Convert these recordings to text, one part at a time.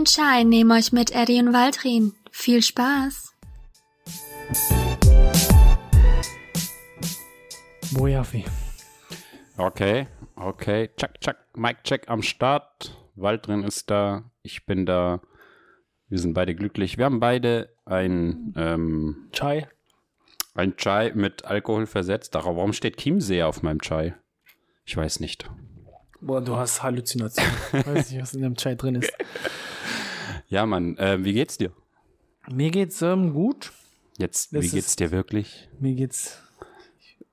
Auf ein Chai nehmen euch mit Eddie und Waldrin. Viel Spaß! Bojafi. Okay, okay. Check, check. Mic check am Start. Waldrin ist da. Ich bin da. Wir sind beide glücklich. Wir haben beide ein, ähm, Chai. ein Chai mit Alkohol versetzt. Darauf, warum steht Chiemsee auf meinem Chai? Ich weiß nicht. Boah, du hast Halluzinationen. Weiß nicht, was in dem Chai drin ist. Ja, Mann, äh, wie geht's dir? Mir geht's ähm, gut. Jetzt, Das wie geht's ist- dir wirklich? Mir geht's.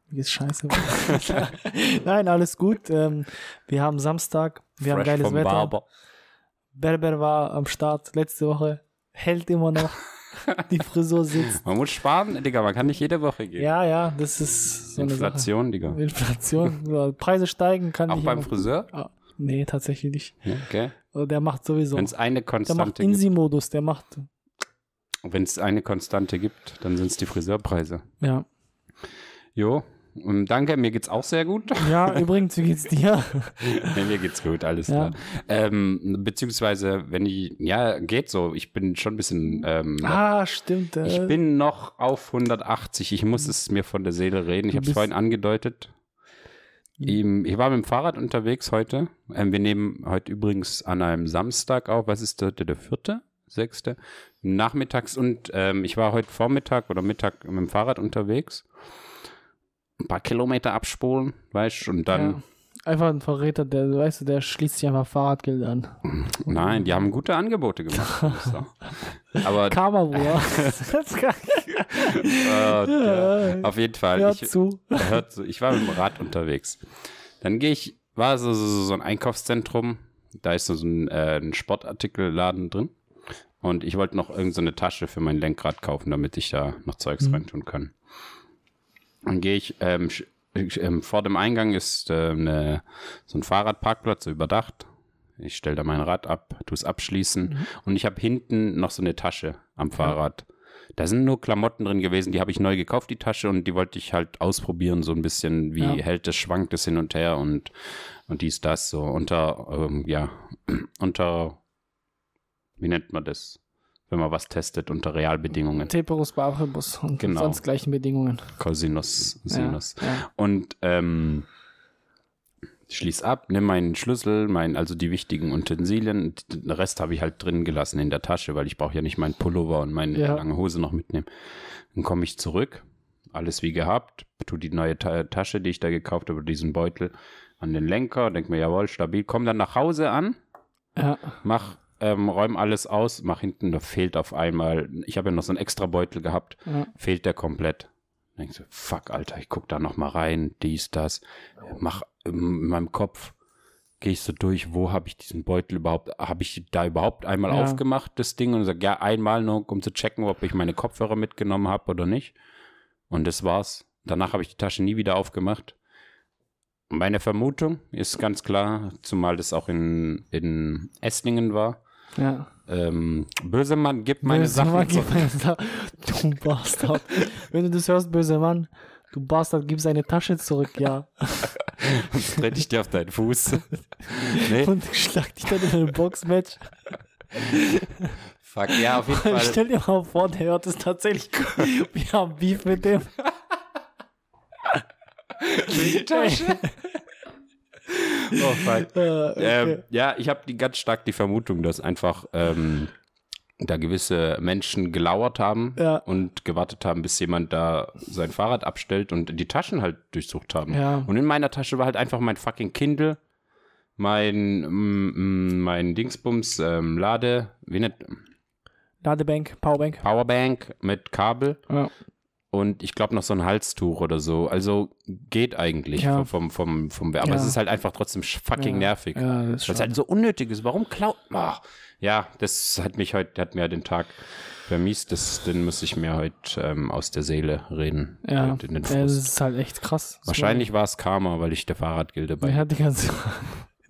Mir geht's scheiße. Nein, alles gut. Ähm, wir haben Samstag. Wir haben Fresh geiles vom Wetter. Barber. Berber war am Start letzte Woche. Hält immer noch. Die Frisur sitzt. Man muss sparen, Digga, man kann nicht jede Woche gehen. Ja, ja, das ist so eine Inflation, Digga. Sache. Inflation. Preise steigen kann Auch beim immer- Friseur? Ah, nee, tatsächlich nicht. Okay. Der macht sowieso. Wenn es eine Der macht Konstante gibt, Insi-Modus. Der macht. wenn es eine Konstante gibt, dann sind es die Friseurpreise. Ja. Jo, und danke, mir geht's auch sehr gut. Ja, übrigens, wie geht's dir? Nee, mir geht's gut, alles Ja. klar. Ähm, beziehungsweise, wenn ich, ja, geht so. Ich bin schon ein bisschen, ähm, ah, stimmt. Äh, ich bin noch auf 180. Ich muss es mir von der Seele reden. Ich habe es vorhin angedeutet. Ich war mit dem Fahrrad unterwegs heute. Ähm, wir nehmen heute übrigens an einem Samstag auf. Was ist heute der vierte? Sechste? Nachmittags und ähm, ich war heute Vormittag oder Mittag mit dem Fahrrad unterwegs. Ein paar Kilometer abspulen, weißt du, und dann. ja. Einfach ein Verräter, der, weißt du, der schließt sich einfach Fahrradgeld an. Nein, die haben gute Angebote gemacht. Aber Karma, Bruder. Äh, ja, auf jeden Fall. Hör ich, zu. hört so, ich war mit dem Rad unterwegs. Dann gehe ich, war so, so, so ein Einkaufszentrum, da ist so ein, äh, ein Sportartikelladen drin. Und ich wollte noch irgendeine so eine Tasche für mein Lenkrad kaufen, damit ich da noch Zeugs reintun kann. Dann gehe ich, ähm, ich, ähm, vor dem Eingang ist ähm, eine, so ein Fahrradparkplatz, so überdacht. Ich stelle da mein Rad ab, tue es abschließen und ich habe hinten noch so eine Tasche am Fahrrad. Da sind nur Klamotten drin gewesen, die habe ich neu gekauft, die Tasche, und die wollte ich halt ausprobieren, so ein bisschen, wie Ja. hält es, schwankt es hin und her und, und dies, das, so unter, ähm, ja, unter, wie nennt man das, wenn man was testet, unter Realbedingungen. Teperus Baribus und Genau. sonst gleichen Bedingungen. Cosinus, Sinus. Ja, ja. Und ähm, schließ ab, nimm meinen Schlüssel, mein, also die wichtigen Utensilien. Den Rest habe ich halt drin gelassen in der Tasche, weil ich brauche ja nicht meinen Pullover und meine Ja. lange Hose noch mitnehmen. Dann komme ich zurück, alles wie gehabt, tu die neue Ta Tasche, die ich da gekauft habe, diesen Beutel an den Lenker, denk mir, jawohl, stabil, komm dann nach Hause an, Ja. mach, ähm, räum alles aus, mach hinten, da fehlt auf einmal, ich habe ja noch so einen extra Beutel gehabt, Ja. fehlt der komplett. Denkst du, fuck, Alter, ich guck da noch mal rein, dies, das, mach in meinem Kopf, gehe ich so durch, wo habe ich diesen Beutel überhaupt, habe ich da überhaupt einmal Ja. aufgemacht, das Ding, und sag, ja, einmal nur, um zu checken, ob ich meine Kopfhörer mitgenommen habe oder nicht. Und das war's. Danach habe ich die Tasche nie wieder aufgemacht. Meine Vermutung ist ganz klar, zumal das auch in, in Esslingen war. Ja. Ähm, böse Mann, gib meine Böse Sachen Mann, zurück. meine Sa- Du Bastard. Wenn du das hörst, böse Mann, du Bastard, gib seine Tasche zurück, ja. Sonst trete ich dir auf deinen Fuß. nee, Und schlag dich dann in ein Boxmatch. fuck, ja, auf jeden Fall. Stell dir mal vor, der hört es tatsächlich. Wir haben Beef mit dem. Die Tasche. oh, fuck. Äh, okay. Ähm, ja, ich habe ganz stark die Vermutung, dass einfach ähm, da gewisse Menschen gelauert haben Ja. und gewartet haben, bis jemand da sein Fahrrad abstellt und die Taschen halt durchsucht haben. Ja. Und in meiner Tasche war halt einfach mein fucking Kindle, mein, mm, mm, mein Dingsbums, ähm, Lade, wie nennt, Ladebank, Powerbank. Powerbank mit Kabel Ja. Und ich glaube noch so ein Halstuch oder so. Also geht eigentlich Ja. vom, vom, vom, vom Aber Ja. es ist halt einfach trotzdem fucking Ja. nervig. Ja, das ist Weil es halt so unnötig ist. Warum klaut Ach, Ja, das hat mich heute, hat mir den Tag vermisst. Das, den muss ich mir heute ähm, aus der Seele reden. Ja, Heute in den ja, Frust. das ist halt echt krass. Wahrscheinlich war es Karma, weil ich der Fahrradgilde bei. hat die ganze.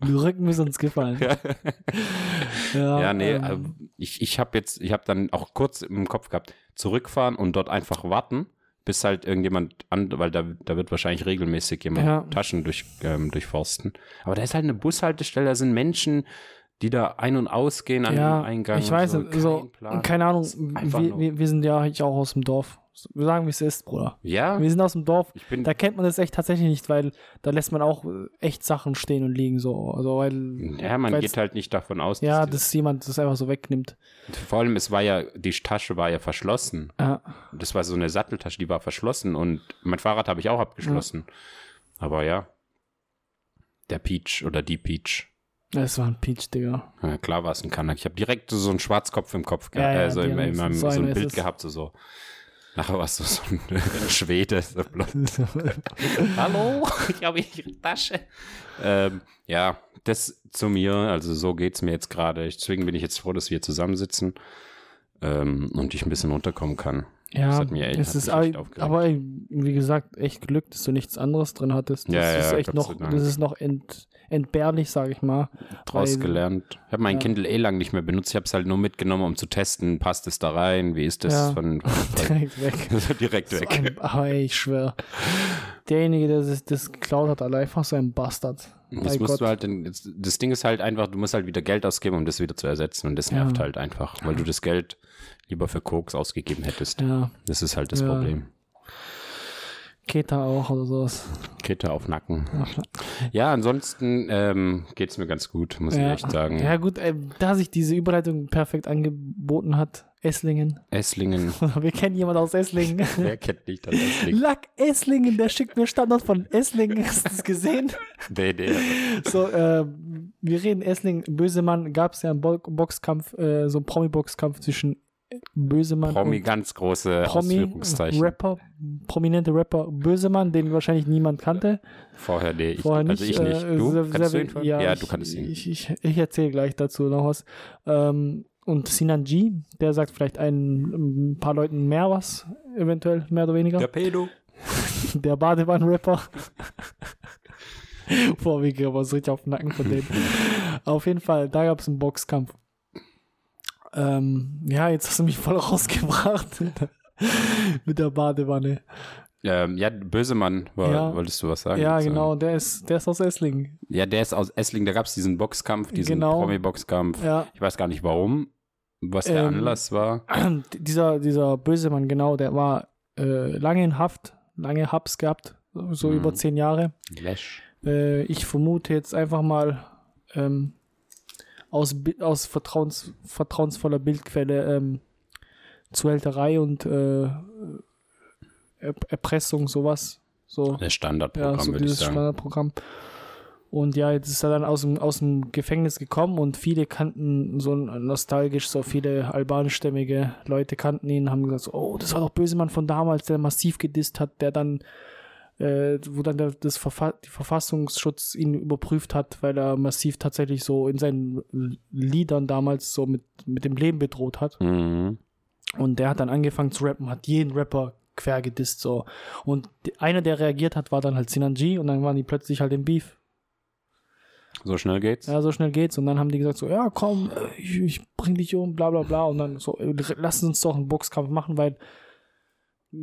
Die Rücken ist uns gefallen. ja, Ja, nee, ähm, äh, ich, ich habe jetzt, ich habe dann auch kurz im Kopf gehabt, zurückfahren und dort einfach warten, bis halt irgendjemand an, weil da, da wird wahrscheinlich regelmäßig jemand Ja. Taschen durch, ähm, durchforsten. Aber da ist halt eine Bushaltestelle, da sind Menschen, die da ein- und ausgehen an ja, dem Eingang. ich weiß, so. nicht, so, Kein Plan. keine Ahnung, wir, wir, wir sind ja eigentlich auch aus dem Dorf. Wir sagen, wie es ist, Bruder. Ja, Wir sind aus dem Dorf. Da kennt man das echt tatsächlich nicht, weil da lässt man auch äh, echt Sachen stehen und liegen so. Also weil ja, man geht halt nicht davon aus, ja, die- dass jemand das einfach so wegnimmt. vor allem, es war ja, die Tasche war ja verschlossen. Ja, Das war so eine Satteltasche, die war verschlossen und mein Fahrrad habe ich auch abgeschlossen. Aber ja, der Peach oder die Peach. das war ein Peach, Digga. Ja, klar war es ein Kanak. Ich habe direkt so einen Schwarzkopf im Kopf Ja, gehabt, ja, so die in, haben in meinem, so so, ein Bild es. gehabt, so, so. Nachher war es so, ein Schwede. So. Hallo, ich habe ihre Tasche. Ähm, ja, das zu mir, also so geht es mir jetzt gerade. Deswegen bin ich jetzt froh, dass wir zusammensitzen ähm, und ich ein bisschen runterkommen kann. Ja, Das hat mir echt- es ist echt aufgeregt. aber wie gesagt, echt Glück, dass du nichts anderes drin hattest. Das Ja, ist ja, echt Gott noch, das ist noch ent, entbehrlich, sage ich mal. Draus Weil- gelernt. Ich habe mein Ja. Kindle eh lang nicht mehr benutzt. Ich habe es halt nur mitgenommen, um zu testen, passt es da rein, wie ist das Ja. von, von Direkt weg. so direkt So weg. ein, aber ich schwöre. Derjenige, der das, das geklaut hat, alle einfach so ein Bastard. Das musst Gott. du halt, in- das- Ding ist halt einfach, du musst halt wieder Geld ausgeben, um das wieder zu ersetzen. Und das Ja. nervt halt einfach, weil du das Geld lieber für Koks ausgegeben hättest. Ja, Das ist halt das Ja. Problem. Keta auch oder sowas. Kette auf Nacken. Ach, Ja, ansonsten ähm, geht es mir ganz gut, muss ja. ich echt sagen. Ja, gut, ey, da sich diese Überleitung perfekt angeboten hat. Esslingen. Esslingen, Wir kennen jemanden aus Esslingen. wer kennt nicht das Esslingen? Lack Esslingen, der schickt mir Standard von Esslingen. Hast du das gesehen? Nee, nee. So, äh, wir reden Esslingen, Bösemann, gab es ja einen Bo Boxkampf, äh, so einen Promi-Boxkampf zwischen Bösemann Promi, und ganz große Promi, Ausführungszeichen. Rapper, prominente Rapper Bösemann, den wahrscheinlich niemand kannte. Vorher, nee, ich, Vorher nicht. also ich nicht. äh, Du, sehr- kannst sehr- du? Ja, Ja, ich, du kannst ihn. Ich, ich, ich erzähle gleich dazu noch was. Ähm, und Sinan G, der sagt vielleicht ein, ein paar Leuten mehr was, eventuell, mehr oder weniger. Der Pedo. Der Badewann-Rapper. Boah, wir aber so richtig auf den Nacken von denen. auf jeden Fall, da gab es einen Boxkampf. Ähm, ja, jetzt hast du mich voll rausgebracht mit der Badewanne. Ähm, ja, Bösemann, war, Ja. wolltest du was sagen? ja, dazu? genau, der ist, der ist aus Esslingen. Ja, der ist aus Esslingen, da gab es diesen Boxkampf, diesen Genau. Promi-Boxkampf. Ja, Ich weiß gar nicht warum, was der Ähm, Anlass war. dieser, dieser Bösemann, genau, der war äh, lange in Haft, lange Haps gehabt, so Mhm. über zehn Jahre. Lash. Äh, ich vermute jetzt einfach mal ähm, aus, aus vertrauens, vertrauensvoller Bildquelle ähm, Zuhälterei und äh, Er Erpressung, sowas. So, Das ja, Standardprogramm, so würde ich sagen. Standardprogramm. Und ja, jetzt ist er dann aus dem, aus dem Gefängnis gekommen und viele kannten so nostalgisch, so viele albanischstämmige Leute kannten ihn, haben gesagt, so, oh, das war doch Bösemann von damals, der massiv gedisst hat, der dann, äh, wo dann der, das Verfa die Verfassungsschutz ihn überprüft hat, weil er massiv tatsächlich so in seinen Liedern damals so mit, mit dem Leben bedroht hat. Mhm. Und der hat dann angefangen zu rappen, hat jeden Rapper quer gedisst, so. Und einer, der reagiert hat, war dann halt Sinan G und dann waren die plötzlich halt im Beef. So schnell geht's? Ja, so schnell geht's. Und dann haben die gesagt so, ja, komm, äh, ich, ich bring dich um, bla bla bla. Und dann so, lass uns doch einen Boxkampf machen, weil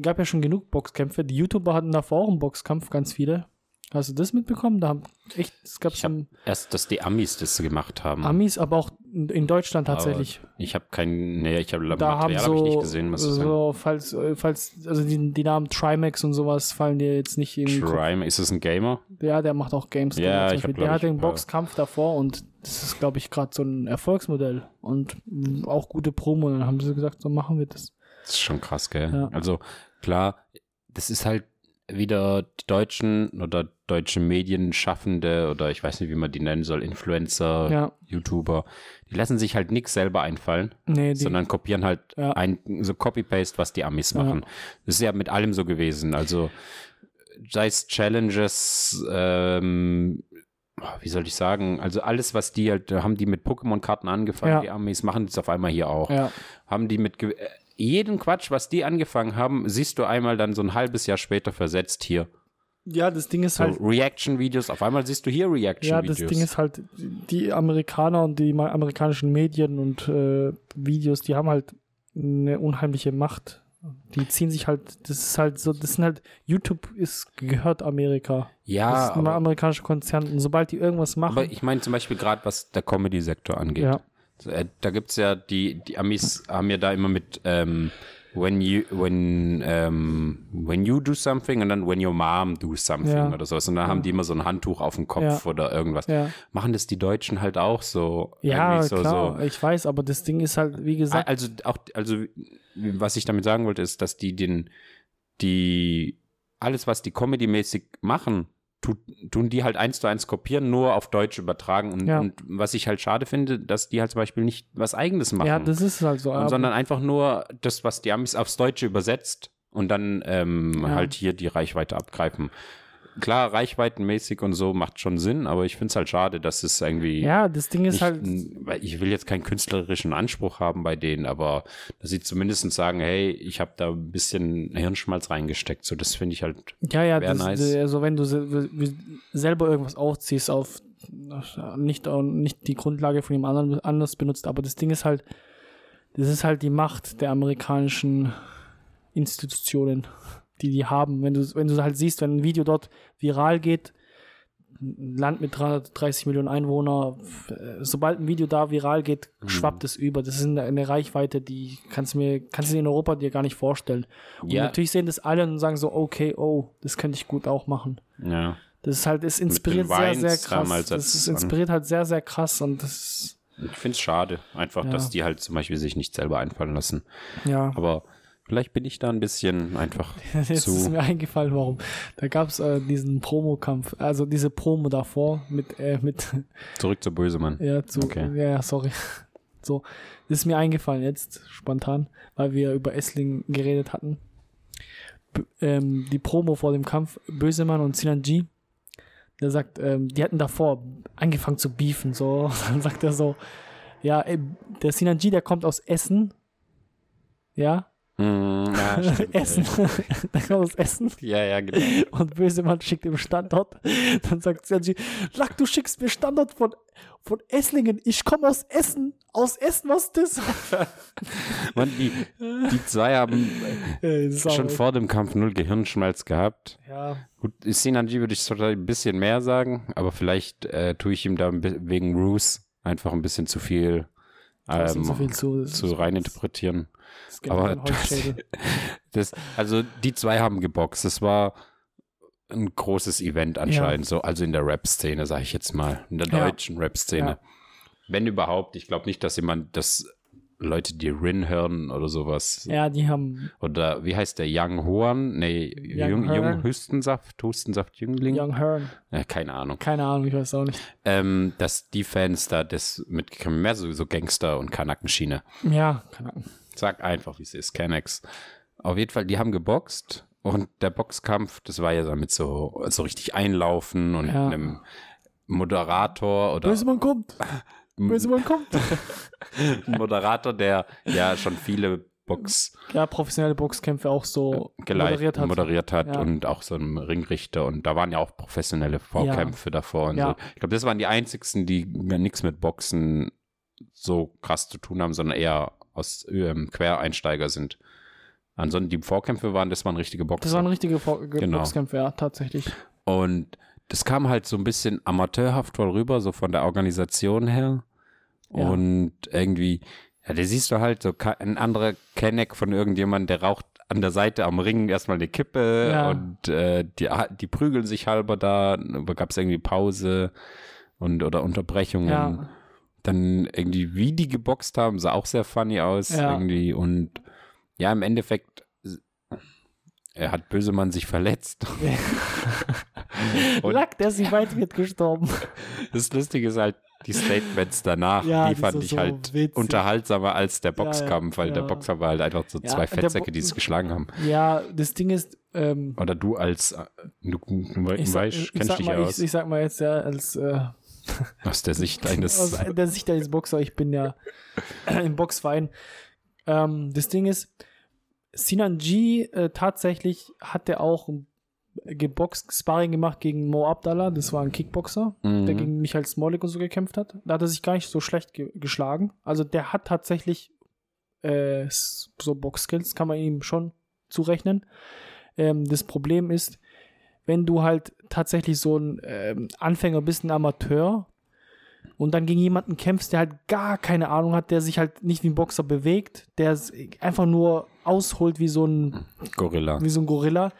gab ja schon genug Boxkämpfe. Die YouTuber hatten davor auch einen Boxkampf, ganz viele. Hast du das mitbekommen? Da haben echt, es gab hab schon Erst, dass die Amis das gemacht haben. Amis, aber auch in Deutschland tatsächlich. Ich habe keinen, nee, ich habe da Material so, habe ich nicht gesehen, was ist so falls, äh, falls, also die, die Namen Trimax und sowas fallen dir jetzt nicht in. Crime, ist es ein Gamer? Ja, der macht auch Games. Ja, zum ich hab, der hat den Boxkampf davor und das ist, glaube ich, gerade so ein Erfolgsmodell und auch gute Promo. Dann haben sie gesagt, so machen wir das. Das ist schon krass, gell? Ja. Also klar, das ist halt wieder die deutschen oder deutsche Medienschaffende oder ich weiß nicht, wie man die nennen soll, Influencer, Ja, YouTuber, die lassen sich halt nichts selber einfallen, nee, die, sondern kopieren halt Ja. ein, so Copy-Paste, was die Amis Ja. machen. Das ist ja mit allem so gewesen. Also sei es Challenges, ähm, wie soll ich sagen, also alles, was die halt, haben die mit Pokémon-Karten angefangen, Ja. die Amis machen das auf einmal hier auch ja, haben die mit jeden Quatsch, was die angefangen haben, siehst du einmal dann so ein halbes Jahr später versetzt hier. ja, das Ding ist So halt, Reaction-Videos, auf einmal siehst du hier ja, Reaction-Videos. das Ding ist halt, die Amerikaner und die amerikanischen Medien und äh, Videos, die haben halt eine unheimliche Macht, Die ziehen sich halt, das ist halt so, das sind halt, YouTube ist, gehört Amerika. das Ja, ist ein amerikanischer Konzern. Und sobald die irgendwas machen, aber ich meine zum Beispiel gerade, was der Comedy-Sektor angeht. ja, Da gibt es ja, die, die Amis haben ja da immer mit ähm, when you when ähm, when you do something und dann when your mom do something Ja. oder sowas. Und dann haben die immer so ein Handtuch auf dem Kopf Ja. oder irgendwas. ja. Machen das die Deutschen halt auch so? Ja, so, klar, So. ich weiß, aber das Ding ist halt, wie gesagt, Also auch, also was ich damit sagen wollte, ist, dass die den, die alles, was die Comedy-mäßig machen, tut, tun die halt eins zu eins kopieren, nur auf Deutsch übertragen. Und, Ja. und was ich halt schade finde, dass die halt zum Beispiel nicht was Eigenes machen. ja, das ist halt so. Und sondern einfach nur das, was die Amis aufs Deutsche übersetzt und dann ähm, Ja. halt hier die Reichweite abgreifen. Klar, reichweitenmäßig und so macht schon Sinn, aber ich finde es halt schade, dass es irgendwie ja, das Ding ist nicht, halt, ich will jetzt keinen künstlerischen Anspruch haben bei denen, aber dass sie zumindest sagen, hey, ich habe da ein bisschen Hirnschmalz reingesteckt. So, das finde ich halt. ja, ja, das, nice. also wenn du selber irgendwas aufziehst auf nicht, nicht die Grundlage von jemand anderem anders benutzt, aber das Ding ist halt, das ist halt die Macht der amerikanischen Institutionen, die die haben. Wenn du, wenn du halt siehst, wenn ein Video dort viral geht, ein Land mit 330 Millionen Einwohner, äh, sobald ein Video da viral geht, Mhm. schwappt es über. Das ist eine, eine Reichweite, die kannst du mir, kannst du dir in Europa dir gar nicht vorstellen. Und Ja. natürlich sehen das alle und sagen so, okay, oh, das könnte ich gut auch machen. Ja. Das ist halt, es inspiriert sehr, sehr krass. Das ist, inspiriert halt sehr, sehr krass und das, Ich finde es schade, einfach, Ja. dass die halt zum Beispiel sich nicht selber einfallen lassen. ja. Aber vielleicht bin ich da ein bisschen einfach Jetzt zu. ist mir eingefallen, warum. Da gab es äh, diesen Promokampf, also diese Promo davor mit, äh, mit Zurück zu Bösemann. Ja, zu, Okay. ja, ja, sorry. So, das ist mir eingefallen jetzt, spontan, weil wir über Essling geredet hatten. B ähm, die Promo vor dem Kampf, Bösemann und Sinan G, der sagt, ähm, die hatten davor angefangen zu beefen, so, dann sagt er so, ja, ey, der Sinan G, der kommt aus Essen, ja, Mm, ja, stimmt. Essen, der kommt aus Essen Ja, ja, genau. und Bösemann schickt ihm Standort. Dann sagt Sergi, Lack, du schickst mir Standort von, von Esslingen. Ich komme aus Essen. Aus Essen, was ist das? Mann, die, die zwei haben das ist schon vor dem Kampf null Gehirnschmalz gehabt. Ja, Gut, Sinanji würde ich sogar ein bisschen mehr sagen, aber vielleicht äh, tue ich ihm da wegen Bruce einfach ein bisschen zu viel, ähm, so zu. Das, zu reininterpretieren. das geht aber Holzschädel. Das, also die zwei haben geboxt. Das war ein großes Event anscheinend, so also in der Rap-Szene, sage ich jetzt mal, in der Ja. deutschen Rap-Szene. Ja. Wenn überhaupt, ich glaube nicht, dass jemand, dass Leute die Rin hören oder sowas. Ja, die haben Oder wie heißt der? Young Huan? Nee, Young Jung. Jung Hustensaft, Hustensaft Jüngling? Young Hearn. Ja, keine Ahnung. Keine Ahnung, ich weiß auch nicht. Ähm, dass die Fans da das mitgekommen, mehr so, so Gangster- und Kanackenschiene. Ja, Ahnung. Sag einfach, wie es ist, Kennex. Auf jeden Fall, die haben geboxt und der Boxkampf, das war ja damit so, so richtig einlaufen und Ja. einem Moderator oder Bösemann kommt. Bösemann kommt. ein Moderator, der ja schon viele Box Ja, professionelle Boxkämpfe auch so geleitet, moderiert moderiert hat. hat, Ja. und auch so ein Ringrichter und da waren ja auch professionelle Vorkämpfe davor und Ja. so. Ich glaube, das waren die einzigsten, die nichts mit Boxen so krass zu tun haben, sondern eher aus ähm, Quereinsteiger sind. Ansonsten die Vorkämpfe waren, das waren richtige Boxer. Das waren richtige Vor Ge- Genau. Boxkämpfe, ja, tatsächlich. Und das kam halt so ein bisschen amateurhaft wohl rüber, so von der Organisation her. Ja. Und irgendwie, ja, da siehst du halt so ein anderer Kenneck von irgendjemandem, der raucht an der Seite am Ring erstmal eine Kippe Ja. und äh, die, die prügeln sich halber da, gab es irgendwie Pause und oder Unterbrechungen. Ja, Dann irgendwie, wie die geboxt haben, sah auch sehr funny aus Ja. irgendwie. Und ja, im Endeffekt, er hat Bösemann sich verletzt. Lack, der sich weit wird gestorben. Das Lustige ist halt, die Statements danach, Ja, die fand ich so halt witzig. unterhaltsamer als der Ja, ja, Boxkampf, weil der ja. Boxer war halt einfach so Ja, zwei der Fettsäcke, die es geschlagen haben. Ja, das Ding ist, ähm, Oder du als, äh, du, ich, sag, weißt, ich, kennst sag dich mal, ja ich, aus, ich sag mal jetzt ja als äh, aus der Sicht eines, aus der Sicht eines Boxer, ich bin ja im Boxverein. Ähm, das Ding ist, Sinan G äh, tatsächlich hat er auch geboxt, Sparring gemacht gegen Mo Abdallah, das war ein Kickboxer, der Mhm. gegen Michael Smolik und so gekämpft hat. Da hat er sich gar nicht so schlecht ge geschlagen. Also der hat tatsächlich äh, so Box-Skills kann man ihm schon zurechnen. Ähm, das Problem ist, wenn du halt tatsächlich so ein ähm, Anfänger bist, ein Amateur, und dann gegen jemanden kämpfst, der halt gar keine Ahnung hat, der sich halt nicht wie ein Boxer bewegt, der einfach nur ausholt wie so ein Gorilla. Wie so ein Gorilla.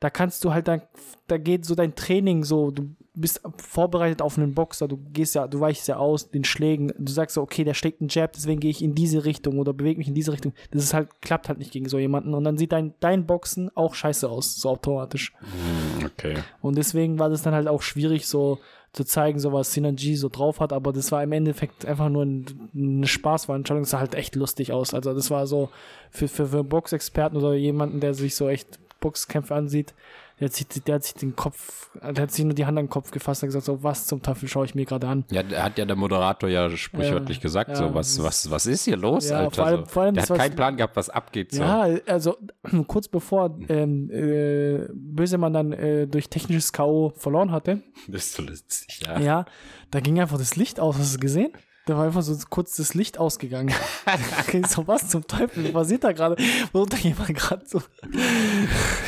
Da kannst du halt dann, da geht so dein Training so, du bist vorbereitet auf einen Boxer, du gehst ja, du weichst ja aus den Schlägen, du sagst so, okay, der schlägt einen Jab, deswegen gehe ich in diese Richtung oder bewege mich in diese Richtung. Das ist halt, klappt halt nicht gegen so jemanden und dann sieht dein, dein Boxen auch scheiße aus, so automatisch. Hm, Okay. Und deswegen war das dann halt auch schwierig, so zu zeigen, so was Synergy so drauf hat, aber das war im Endeffekt einfach nur ein, eine Spaßveranstaltung, es sah halt echt lustig aus. Also das war so für, für, für Boxexperten oder jemanden, der sich so echt Boxkämpfe ansieht, der hat, sich, der hat sich den Kopf, der hat sich nur die Hand an den Kopf gefasst und gesagt, so was zum Teufel schaue ich mir gerade an. Ja, hat ja der Moderator ja sprichwörtlich Ja, gesagt, ja, so, was, was, was ist hier los, Ja, Alter? vor allem- vor allem der hat keinen Plan gehabt, was abgeht. So. Ja, also kurz bevor ähm, äh, Bösemann dann äh, durch technisches K.O. verloren hatte, Das ist so lustig, ja. ja, da ging einfach das Licht aus, hast du gesehen? Da war einfach so kurz das Licht ausgegangen. okay, so was zum Teufel was passiert da gerade? Versucht da jemand gerade so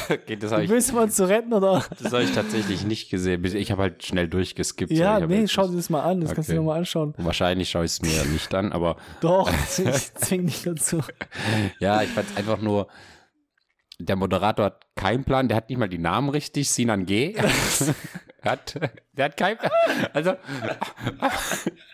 Okay, das habe ich, Bösemann zu retten oder? das hab ich tatsächlich nicht gesehen. Ich habe halt schnell durchgeskippt. so. Ja, hab nee, schau dir das mal an, das kannst du Okay. dir mal anschauen. Wahrscheinlich schaue ich es mir nicht an, aber Doch, ich zwing dich dazu. ja, ich fand es einfach nur, der Moderator hat keinen Plan, der hat nicht mal die Namen richtig, Sinan G. hat, der hat Plan. Also,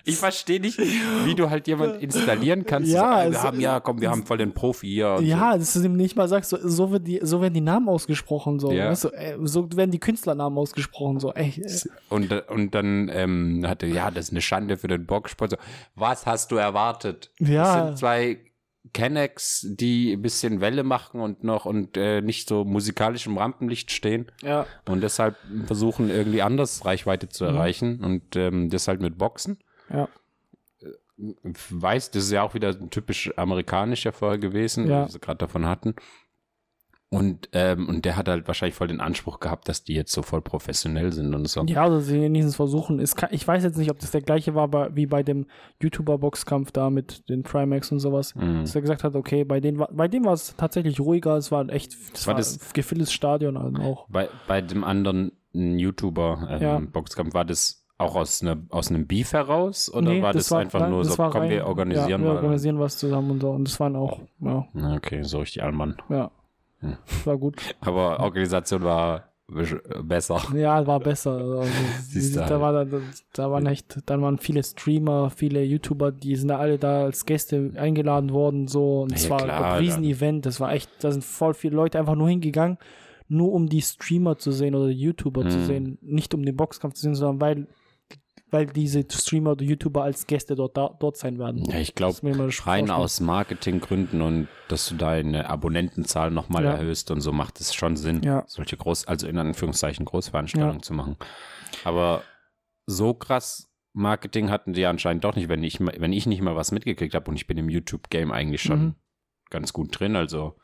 ich verstehe nicht, wie du halt jemand installieren kannst. Ja, so, ah, wir haben, ja, komm, wir haben voll den Profi hier. Ja, dass du ihm nicht mal sagst, so, so, wird die, so werden die Namen ausgesprochen, so, Ja. weißt du, so werden die Künstlernamen ausgesprochen, so, ey, So. Und, und dann ähm, hatte, ja, das ist eine Schande für den Boxsport. So, was hast du erwartet? Ja. Das sind zwei Kennex, die ein bisschen Welle machen und noch und äh, nicht so musikalisch im Rampenlicht stehen. ja, und deshalb versuchen irgendwie anders Reichweite Mhm. zu erreichen und ähm, das halt mit Boxen. ja, Weiß, das ist ja auch wieder ein typisch amerikanischer Fall gewesen, Ja. wie sie gerade davon hatten. Und, ähm, und der hat halt wahrscheinlich voll den Anspruch gehabt, dass die jetzt so voll professionell sind und so. ja, also sie wenigstens versuchen, es kann, ich weiß jetzt nicht, ob das der gleiche war bei, wie bei dem YouTuber-Boxkampf da mit den Trimax und sowas, Mhm. dass er gesagt hat, okay, bei denen war, bei dem war es tatsächlich ruhiger, es war echt, das War war, das- das gefülltes Stadion halt auch. Bei, bei dem anderen YouTuber ähm, Ja. War das auch aus, ne, aus einem Beef heraus oder Nee, war das, einfach nein, nur das so, war komm, rein- wir organisieren ja, wir mal. organisieren was zusammen und so, und das waren auch, ja, Okay, so richtig Allmann. ja. War gut. Aber Organisation war besser. Ja, war besser. Also, da, halt. war, da, da waren echt, dann waren viele Streamer, viele YouTuber, die sind da alle da als Gäste eingeladen worden, so. Und es Ja, war klar, ein Riesen-Event. Das war echt, da sind voll viele Leute einfach nur hingegangen, nur um die Streamer zu sehen oder YouTuber zu Mhm. sehen. Nicht um den Boxkampf zu sehen, sondern weil, weil diese Streamer oder YouTuber als Gäste dort, da, dort sein werden. Ja, ich glaube, rein aus Marketinggründen und dass du deine Abonnentenzahl nochmal Ja. erhöhst und so macht es schon Sinn, Ja. solche groß, also in Anführungszeichen Großveranstaltungen Ja. zu machen. Aber so krass Marketing hatten die anscheinend doch nicht, wenn ich, wenn ich nicht mal was mitgekriegt habe und ich bin im YouTube-Game eigentlich schon Mhm. ganz gut drin, also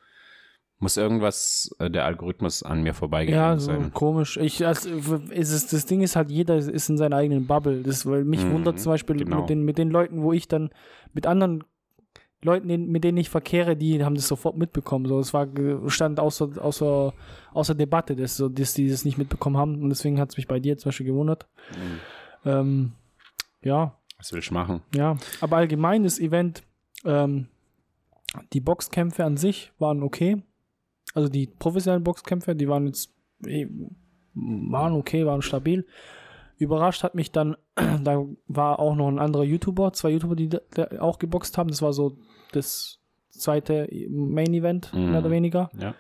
muss irgendwas, äh, der Algorithmus an mir vorbeigegangen Ja, so sein. komisch. Ich, also, ist es, das Ding ist halt, jeder ist in seiner eigenen Bubble. Das, weil mich Mhm, wundert zum Beispiel genau. mit, den, mit den Leuten, wo ich dann mit anderen Leuten, mit denen ich verkehre, die haben das sofort mitbekommen. So, es war stand außer, außer, außer Debatte, dass, so, dass die das nicht mitbekommen haben. Und deswegen hat es mich bei dir zum Beispiel gewundert. Mhm. Ähm, ja, Was will ich machen? ja. Aber allgemein das Event, ähm, die Boxkämpfe an sich waren okay. Also die professionellen Boxkämpfe, die waren jetzt eh, waren okay, waren stabil. Überrascht hat mich dann, da war auch noch ein anderer YouTuber, zwei YouTuber, die auch geboxt haben. Das war so das zweite Main Event, Mhm. mehr oder weniger. Ja.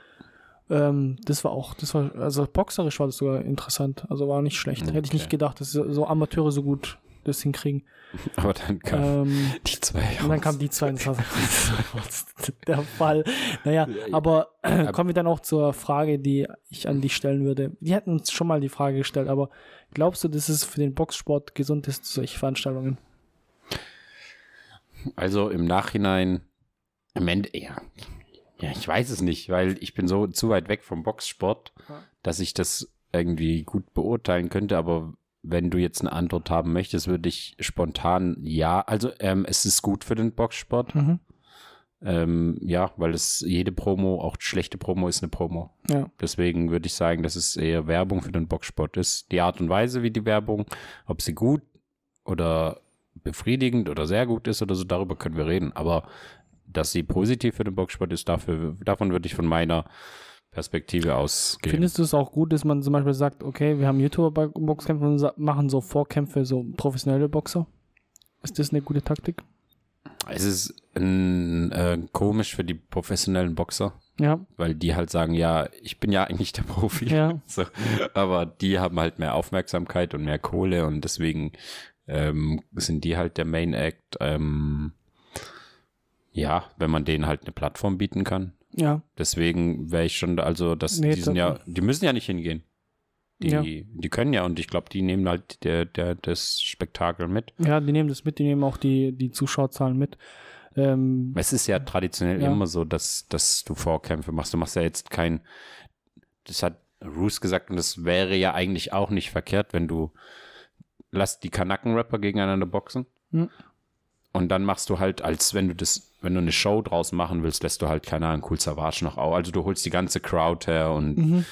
Ähm, das war auch, das war, also boxerisch war das sogar interessant. Also war nicht schlecht. Hätte ich Okay. nicht gedacht, dass so Amateure so gut das hinkriegen. Aber dann kam Ähm, die zwei und dann raus. kam die 22. der Fall. Naja, aber äh, kommen wir dann auch zur Frage, die ich an dich stellen würde. Wir hatten uns schon mal die Frage gestellt, aber glaubst du, dass es für den Boxsport gesund ist, solche Veranstaltungen? Also im Nachhinein, im Ende, ja. Ja, ich weiß es nicht, weil ich bin so zu weit weg vom Boxsport, dass ich das irgendwie gut beurteilen könnte, aber wenn du jetzt eine Antwort haben möchtest, würde ich spontan ja, also ähm, es ist gut für den Boxsport, Mhm. Ähm, ja, weil es jede Promo, auch schlechte Promo ist eine Promo. Ja. Deswegen würde ich sagen, dass es eher Werbung für den Boxsport ist. Die Art und Weise, wie die Werbung, ob sie gut oder befriedigend oder sehr gut ist oder so, darüber können wir reden. Aber dass sie positiv für den Boxsport ist, dafür, davon würde ich von meiner Perspektive ausgehen. Findest du es auch gut, dass man zum Beispiel sagt, okay, wir haben YouTuber bei Boxkämpfen und machen so Vorkämpfe, so professionelle Boxer? Ist das eine gute Taktik? Es ist äh, komisch für die professionellen Boxer, Ja, weil die halt sagen, ja, ich bin ja eigentlich der Profi. ja, So, aber die haben halt mehr Aufmerksamkeit und mehr Kohle und deswegen ähm, sind die halt der Main Act. Ähm, ja, wenn man denen halt eine Plattform bieten kann. Ja, Deswegen wäre ich schon, also das, Nee, die sind ja, die müssen ja nicht hingehen. Die, Ja. die können ja und ich glaube, die nehmen halt der, der, das Spektakel mit. ja, die nehmen das mit, die nehmen auch die, die Zuschauerzahlen mit. Ähm, Es ist ja traditionell Ja. immer so, dass, dass du Vorkämpfe machst. Du machst ja jetzt kein, das hat Roos gesagt und das wäre ja eigentlich auch nicht verkehrt, wenn du lass die Kanaken-Rapper gegeneinander boxen Hm. Und dann machst du halt, als wenn du das, wenn du eine Show draus machen willst, lässt du halt, keine Ahnung, Cool Savage noch auf. Also du holst die ganze Crowd her und mhm.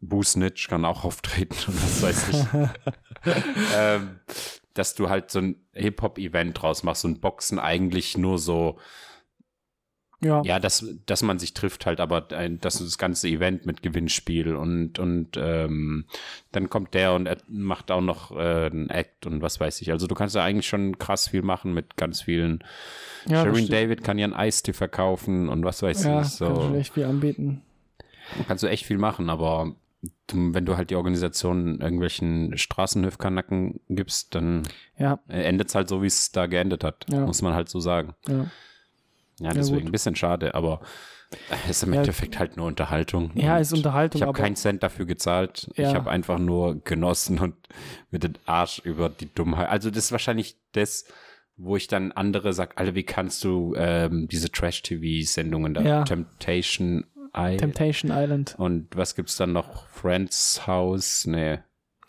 Boo Snitch kann auch auftreten und was weiß ich. ähm, dass du halt so ein Hip-Hop-Event draus machst und Boxen eigentlich nur so, ja, ja, dass, dass man sich trifft halt, aber ein, das, das ganze Event mit Gewinnspiel und, und ähm, dann kommt der und er macht auch noch äh, einen Act und was weiß ich. Also du kannst ja eigentlich schon krass viel machen mit ganz vielen. ja, stimmt. David kann ja einen Eistee verkaufen und was weiß ja, ich. kannst du So echt viel anbieten. kannst du echt viel machen, aber wenn du halt die Organisation irgendwelchen Straßenhöfkanacken gibst, dann Ja, endet es halt so, wie es da geendet hat. Ja. Muss man halt so sagen. ja. Ja, deswegen gut. ein bisschen schade, aber es ist im Ja. Endeffekt halt nur Unterhaltung. Ja, ist Unterhaltung, Ich habe keinen Cent dafür gezahlt. Ja. Ich habe einfach nur genossen und mit dem Arsch über die Dummheit. Also das ist wahrscheinlich das, wo ich dann andere sag, Alter, wie kannst du ähm, diese Trash-TV-Sendungen da, Ja. Temptation Island Temptation Island. und was gibt's dann noch? Friends House? Nee.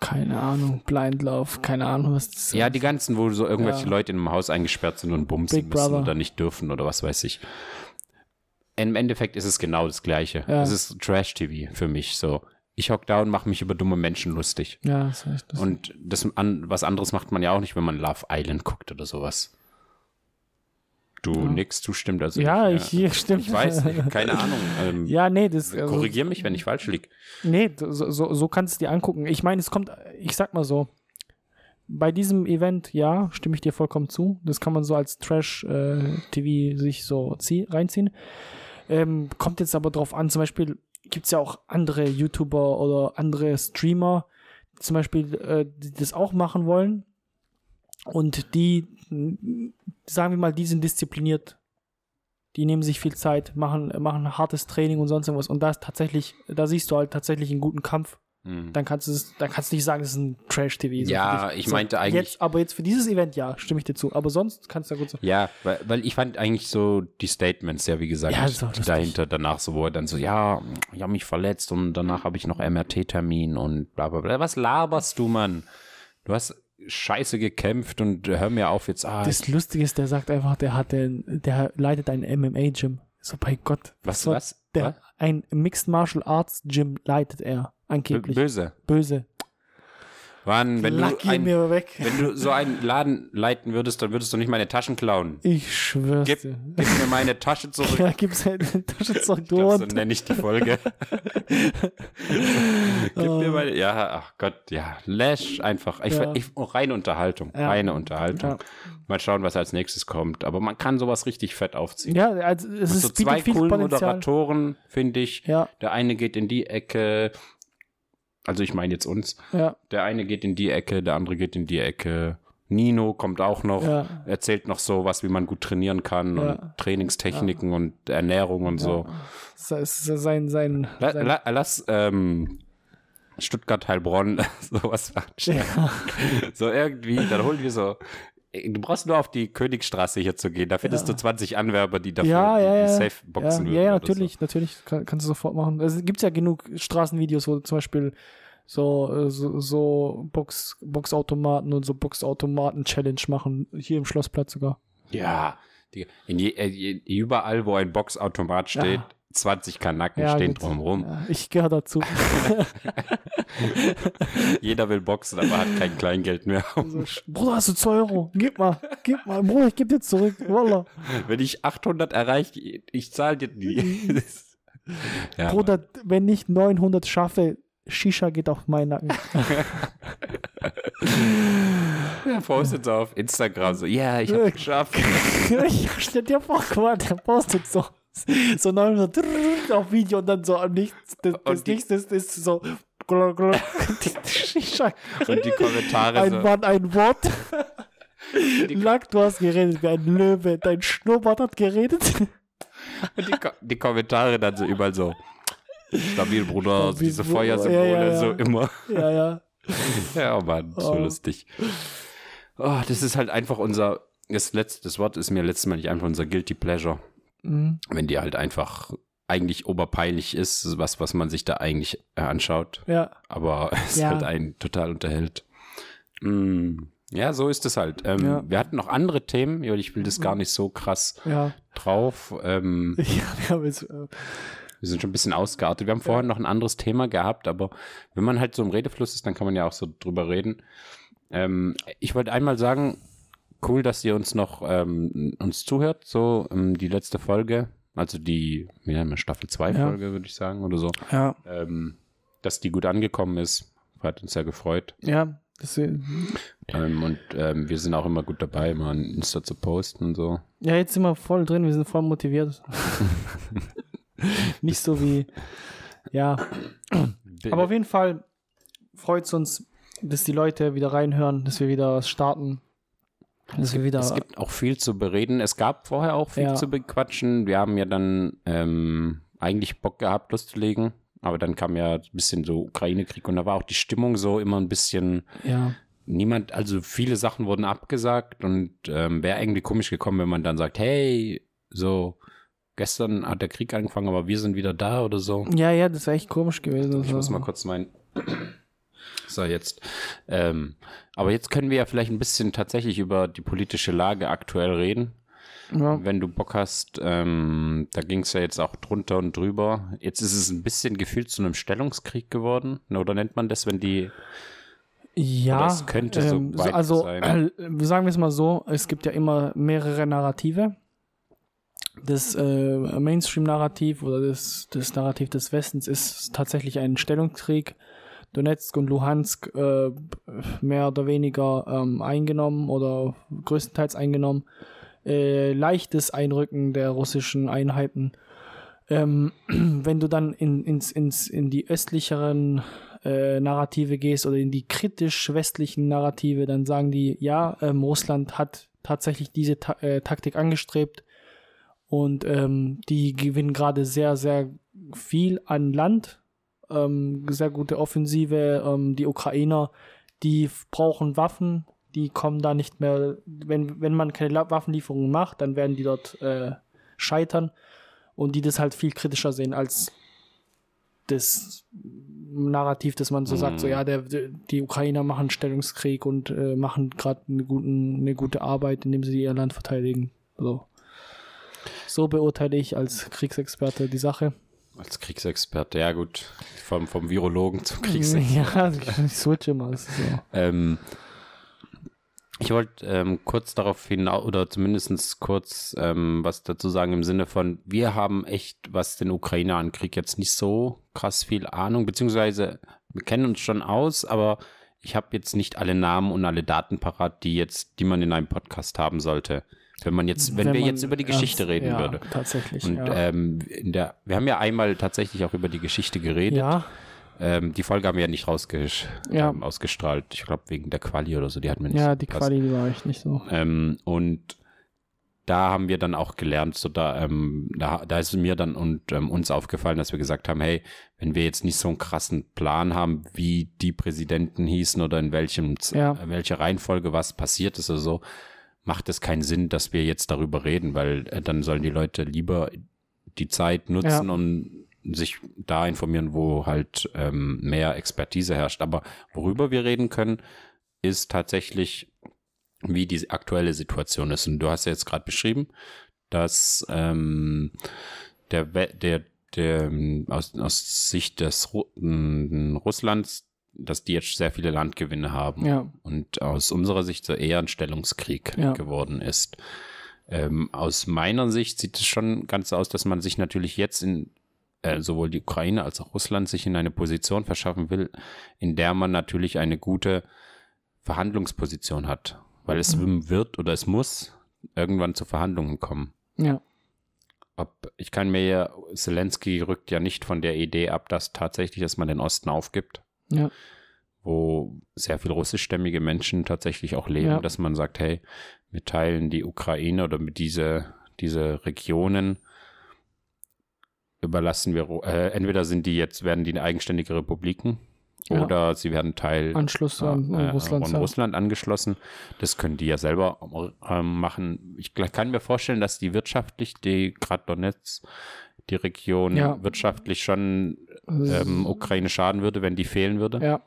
Keine Ahnung, Blind Love, keine Ahnung, was das Ja, die ganzen, wo so irgendwelche Ja. Leute in einem Haus eingesperrt sind und bumsen Big müssen Brother. oder nicht dürfen oder was weiß ich. Im Endeffekt ist es genau das Gleiche. Ja. Es ist Trash-TV für mich so. Ich hock da und mache mich über dumme Menschen lustig. Ja, das heißt, das Und das an, was anderes macht man ja auch nicht, wenn man Love Island guckt oder sowas. Du Ja. nix zustimmt, also ja, nicht, ich, stimmt. ich weiß, nicht, keine Ahnung. Ähm, Ja, nee, das. Also, Korrigier mich, wenn ich falsch liege. nee, so, so, so kannst du dir angucken. Ich meine, es kommt, ich sag mal so, bei diesem Event, ja, stimme ich dir vollkommen zu. Das kann man so als Trash-TV sich so zieh, reinziehen. Ähm, kommt jetzt aber drauf an, zum Beispiel gibt es ja auch andere YouTuber oder andere Streamer, zum Beispiel, äh, die das auch machen wollen. Und die, sagen wir mal, die sind diszipliniert. Die nehmen sich viel Zeit, machen, machen hartes Training und sonst irgendwas. Und da ist tatsächlich, da siehst du halt tatsächlich einen guten Kampf. Hm. Dann kannst du es, dann kannst du nicht sagen, das ist ein Trash-TV. so Ja, ich meinte eigentlich- Jetzt, aber jetzt für dieses Event, ja, stimme ich dir zu. Aber sonst kannst du ja gut so. Ja, weil, weil ich fand eigentlich so die Statements, ja, wie gesagt, Ja, dahinter danach so, wo er dann so, ja, ich habe mich verletzt und danach habe ich noch MRT-Termin und bla bla bla. Was laberst du, Mann? Du hast scheiße gekämpft und hör mir auf jetzt. Ah, Das Lustige ist, der sagt einfach, der hat den, der leitet ein MMA-Gym. So bei Gott. was, was? Der, was? ein Mixed Martial Arts Gym leitet er. Angeblich. böse. Böse. Mann, wenn Lack du, ein, mir weg. wenn du so einen Laden leiten würdest, dann würdest du nicht meine Taschen klauen. Ich schwör's Gib, dir. gib mir meine Tasche zurück. Ja, gibt's halt eine Tasche zurück. Ich glaub, so nenne ich die Folge. Gib mir meine, ja, ach Gott, ja, Lash einfach. Ich, Ja. ich, oh, reine Unterhaltung, Ja. reine Unterhaltung. Ja. Mal schauen, was als nächstes kommt. Aber man kann sowas richtig fett aufziehen. ja, also es ist so zwei coolen Potenzial. Moderatoren, finde ich. Ja, Der eine geht in die Ecke, also ich meine jetzt uns. ja, Der eine geht in die Ecke, der andere geht in die Ecke. Nino kommt auch noch, ja. erzählt noch so was, wie man gut trainieren kann Ja. und Trainingstechniken und Ernährung und so. Das ist sein, sein, La, sein la, lass ähm, Stuttgart Heilbronn sowas veranstalten. So irgendwie, dann holen wir so. Du brauchst nur auf die Königstraße hier zu gehen. Da findest Ja. du 20 Anwerber, die dafür ja, ja, ja. safe boxen ja, würden. ja, ja, oder natürlich, natürlich. Kann, kannst du sofort machen. Es gibt ja genug Straßenvideos, wo zum Beispiel so, äh, so, so Box, Boxautomaten und so Boxautomaten-Challenge machen. Hier im Schlossplatz sogar. So. Ja, Die, äh, je, überall, wo ein Boxautomat steht, Ja. 20 Kanaken Ja, stehen gut. drumherum. Ja, ich gehöre dazu. Jeder will boxen, aber hat kein Kleingeld mehr. So, Bruder, hast du 2 Euro? Gib mal, gib mal. Bruder, ich geb dir zurück. Wallah. Wenn ich 800 erreiche, ich zahle dir nie. Das- ja, Bruder, wenn ich 900 schaffe, Shisha geht auf meinen Nacken. Ja, postet so auf Instagram so, ja, ich hab's geschafft. ich stell dir vor, guck mal, der postet so, so 900 drrrr auf Video und dann so am nichts, das, das nächste ist, so. Und die Kommentare Ein so, Mann, ein Wort. Lack, du hast geredet wie ein Löwe. Dein Schnurrbart hat geredet. und die, Ko- die Kommentare dann so überall so, stabil, Bruder, Stabil, diese. Feuersymbole, Ja, ja, ja. so immer. ja, ja. Ja, Mann, so Oh. lustig. Oh, das ist halt einfach unser, das letzte das Wort ist mir letztes Mal nicht einfach unser Guilty Pleasure. Mhm. Wenn die halt einfach eigentlich oberpeinlich ist, was, was man sich da eigentlich äh, anschaut. Ja, aber es Ja. halt einen total unterhält. Mm, ja, so ist es halt. Ähm, Ja. Wir hatten noch andere Themen, ich will das gar nicht so krass ja. drauf. Ähm, Ja, wir haben jetzt, äh, wir sind schon ein bisschen ausgeartet. Wir haben vorhin noch ein anderes Thema gehabt, aber wenn man halt so im Redefluss ist, dann kann man ja auch so drüber reden. Ähm, ich wollte einmal sagen, cool, dass ihr uns noch ähm, uns zuhört, so ähm, die letzte Folge, also die wie nennt man, Staffel 2 Ja. Folge, würde ich sagen, oder so, ja, ähm, dass die gut angekommen ist. Hat uns sehr gefreut. ja, das, äh, Ähm, und ähm, wir sind auch immer gut dabei, mal ein Insta zu posten und so. ja, jetzt sind wir voll drin, wir sind voll motiviert. Nicht so wie, ja, aber auf jeden Fall freut es uns, dass die Leute wieder reinhören, dass wir wieder was starten. Dass wir wieder. es gibt auch viel zu bereden. Es gab vorher auch viel Ja. zu bequatschen. Wir haben ja dann ähm, eigentlich Bock gehabt, loszulegen. Aber dann kam ja ein bisschen so Ukraine-Krieg und da war auch die Stimmung so immer ein bisschen ja, niemand, also viele Sachen wurden abgesagt und ähm, wäre irgendwie komisch gekommen, wenn man dann sagt, hey, so, gestern hat der Krieg angefangen, aber wir sind wieder da oder so. ja, ja, das wäre echt komisch gewesen. Ich muss mal kurz mein. So, jetzt. Ähm, aber jetzt können wir ja vielleicht ein bisschen tatsächlich über die politische Lage aktuell reden. Ja, Wenn du Bock hast, ähm, da ging es ja jetzt auch drunter und drüber. Jetzt ist es ein bisschen gefühlt zu einem Stellungskrieg geworden. Oder nennt man das, wenn die. ja es könnte so ähm, also, sein. äh, sagen wir es mal so: Es gibt ja immer mehrere Narrative. Das äh, Mainstream-Narrativ oder das, das Narrativ des Westens ist tatsächlich ein Stellungskrieg. Donetsk und Luhansk äh, mehr oder weniger ähm, eingenommen oder größtenteils eingenommen. Äh, leichtes Einrücken der russischen Einheiten. Ähm, wenn du dann in, ins, ins, in die östlicheren äh, Narrative gehst oder in die kritisch westlichen Narrative, dann sagen die, ja, ähm, Russland hat tatsächlich diese Ta äh, Taktik angestrebt und ähm, die gewinnen gerade sehr, sehr viel an Land, ähm, sehr gute Offensive. Ähm, die Ukrainer, die brauchen Waffen, die kommen da nicht mehr, wenn, wenn man keine Waffenlieferungen macht, dann werden die dort äh, scheitern und die das halt viel kritischer sehen als das Narrativ, dass man so sagt, so Mhm. ja, der, die Ukrainer machen Stellungskrieg und äh, machen gerade eine, eine gute Arbeit, indem sie ihr Land verteidigen. So. so beurteile ich als Kriegsexperte die Sache. Als Kriegsexperte, ja gut. Vom, vom Virologen zum Kriegsexperten. Ja, ich switche mal. So. Ähm, ich wollte ähm, kurz darauf hinaus oder zumindest kurz ähm, was dazu sagen im Sinne von, wir haben echt, was den Ukrainer ankriegt, jetzt nicht so krass viel Ahnung, beziehungsweise wir kennen uns schon aus, aber ich habe jetzt nicht alle Namen und alle Daten parat, die jetzt, die man in einem Podcast haben sollte. Wenn man jetzt, wenn, wir man jetzt über die Geschichte reden ja, würde. Tatsächlich. Und ja. ähm, in der, wir haben ja einmal tatsächlich auch über die Geschichte geredet. ja, Ähm, die Folge haben wir ja nicht rausgesch Ja. ähm, ausgestrahlt. Ich glaube, wegen der Quali oder so. Die hatten wir nicht. ja, so die gepasst. Quali die war echt nicht so. Ähm, und da haben wir dann auch gelernt, so da, ähm, da, da ist mir dann und ähm, uns aufgefallen, dass wir gesagt haben, hey, wenn wir jetzt nicht so einen krassen Plan haben, wie die Präsidenten hießen oder in welchem, Ja. äh, welcher Reihenfolge was passiert ist oder so, macht es keinen Sinn, dass wir jetzt darüber reden, weil äh, dann sollen die Leute lieber die Zeit nutzen Ja. und sich da informieren, wo halt ähm, mehr Expertise herrscht. Aber worüber wir reden können, ist tatsächlich wie die aktuelle Situation ist. Und du hast ja jetzt gerade beschrieben, dass ähm, der, der, der aus, aus Sicht des Ru Russlands, dass die jetzt sehr viele Landgewinne haben Ja. und aus unserer Sicht so eher ein Stellungskrieg Ja. geworden ist. Ähm, aus meiner Sicht sieht es schon ganz so aus, dass man sich natürlich jetzt in äh, sowohl die Ukraine als auch Russland sich in eine Position verschaffen will, in der man natürlich eine gute Verhandlungsposition hat, weil es wird oder es muss irgendwann zu Verhandlungen kommen. Ja. Ob, ich kann mir ja, Zelensky rückt ja nicht von der Idee ab, dass tatsächlich, dass man den Osten aufgibt, Ja. wo sehr viel russischstämmige Menschen tatsächlich auch leben, Ja. dass man sagt, hey, wir teilen die Ukraine oder mit diese, diese Regionen überlassen wir, äh, entweder sind die jetzt, werden die eigenständige Republiken Ja. oder sie werden Teil Anschluss an, an äh, Russland. an. Russland angeschlossen. Das können die ja selber ähm, machen. Ich kann mir vorstellen, dass die wirtschaftlich, die gerade Donetsk, die Region Ja. wirtschaftlich schon ähm, Ukraine schaden würde, wenn die fehlen würde. ja,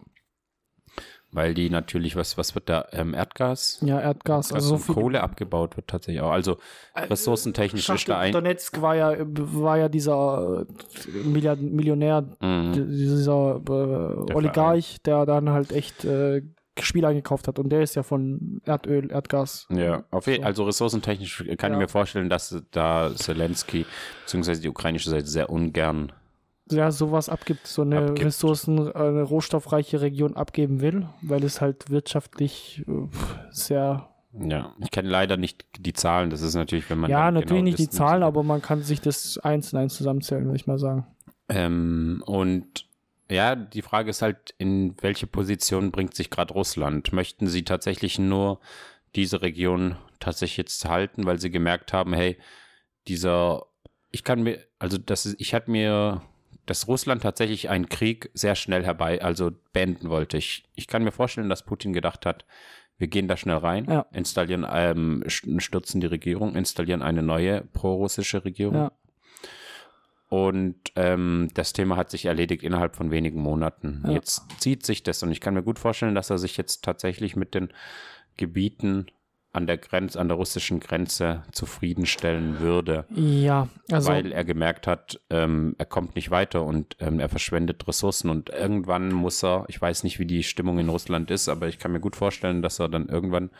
Weil die natürlich, was, was wird da? Ähm, Erdgas? ja, Erdgas. Also so. Kohle abgebaut wird tatsächlich auch. Also ressourcentechnisch ist da ein. Donetsk war ja, war ja dieser äh, Milliard, Millionär, Mhm. dieser äh, Oligarch, der dann halt echt äh, Spiele eingekauft hat. Und der ist ja von Erdöl, Erdgas. Ja, auf jeden So. Also ressourcentechnisch kann ich Ja. mir vorstellen, dass da Zelensky bzw. die ukrainische Seite sehr ungern Ja, sowas abgibt, so eine Abgibt. Ressourcen, eine rohstoffreiche Region abgeben will, weil es halt wirtschaftlich äh, sehr. Ja, ich kenne leider nicht die Zahlen. Das ist natürlich, wenn man. ja, natürlich genau nicht die Zahlen, aber man kann sich das eins in eins zusammenzählen, würde ich mal sagen. Ähm, und ja, die Frage ist halt, in welche Position bringt sich gerade Russland? Möchten sie tatsächlich nur diese Region tatsächlich jetzt halten, weil sie gemerkt haben, hey, dieser, ich kann mir, also das ist, ich hatte mir, dass Russland tatsächlich einen Krieg sehr schnell herbei, also beenden wollte. Ich, ich kann mir vorstellen, dass Putin gedacht hat, wir gehen da schnell rein, Ja. installieren, ähm, st- stürzen die Regierung, installieren eine neue prorussische Regierung. Ja, Und ähm, das Thema hat sich erledigt innerhalb von wenigen Monaten. Ja. Jetzt zieht sich das und ich kann mir gut vorstellen, dass er sich jetzt tatsächlich mit den Gebieten an der Grenze, an der russischen Grenze zufriedenstellen würde, ja also weil er gemerkt hat, ähm, er kommt nicht weiter und ähm, er verschwendet Ressourcen und irgendwann muss er, ich weiß nicht, wie die Stimmung in Russland ist, aber ich kann mir gut vorstellen, dass er dann irgendwann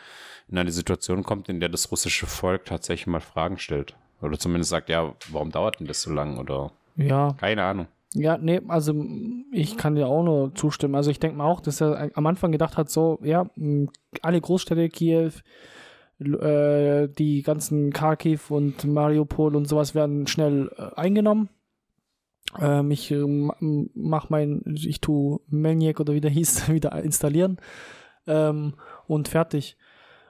in eine Situation kommt, in der das russische Volk tatsächlich mal Fragen stellt. Oder zumindest sagt, ja, warum dauert denn das so lang? Oder ja, keine Ahnung. Ja, nee, also ich kann dir auch nur zustimmen. Also ich denke mal auch, dass er am Anfang gedacht hat, so, ja, alle Großstädte, Kiew, äh, die ganzen Kharkiv und Mariupol und sowas werden schnell äh, eingenommen. Ähm, ich äh, mach mein, ich tu Melniek oder wie der hieß, wieder installieren ähm, und fertig.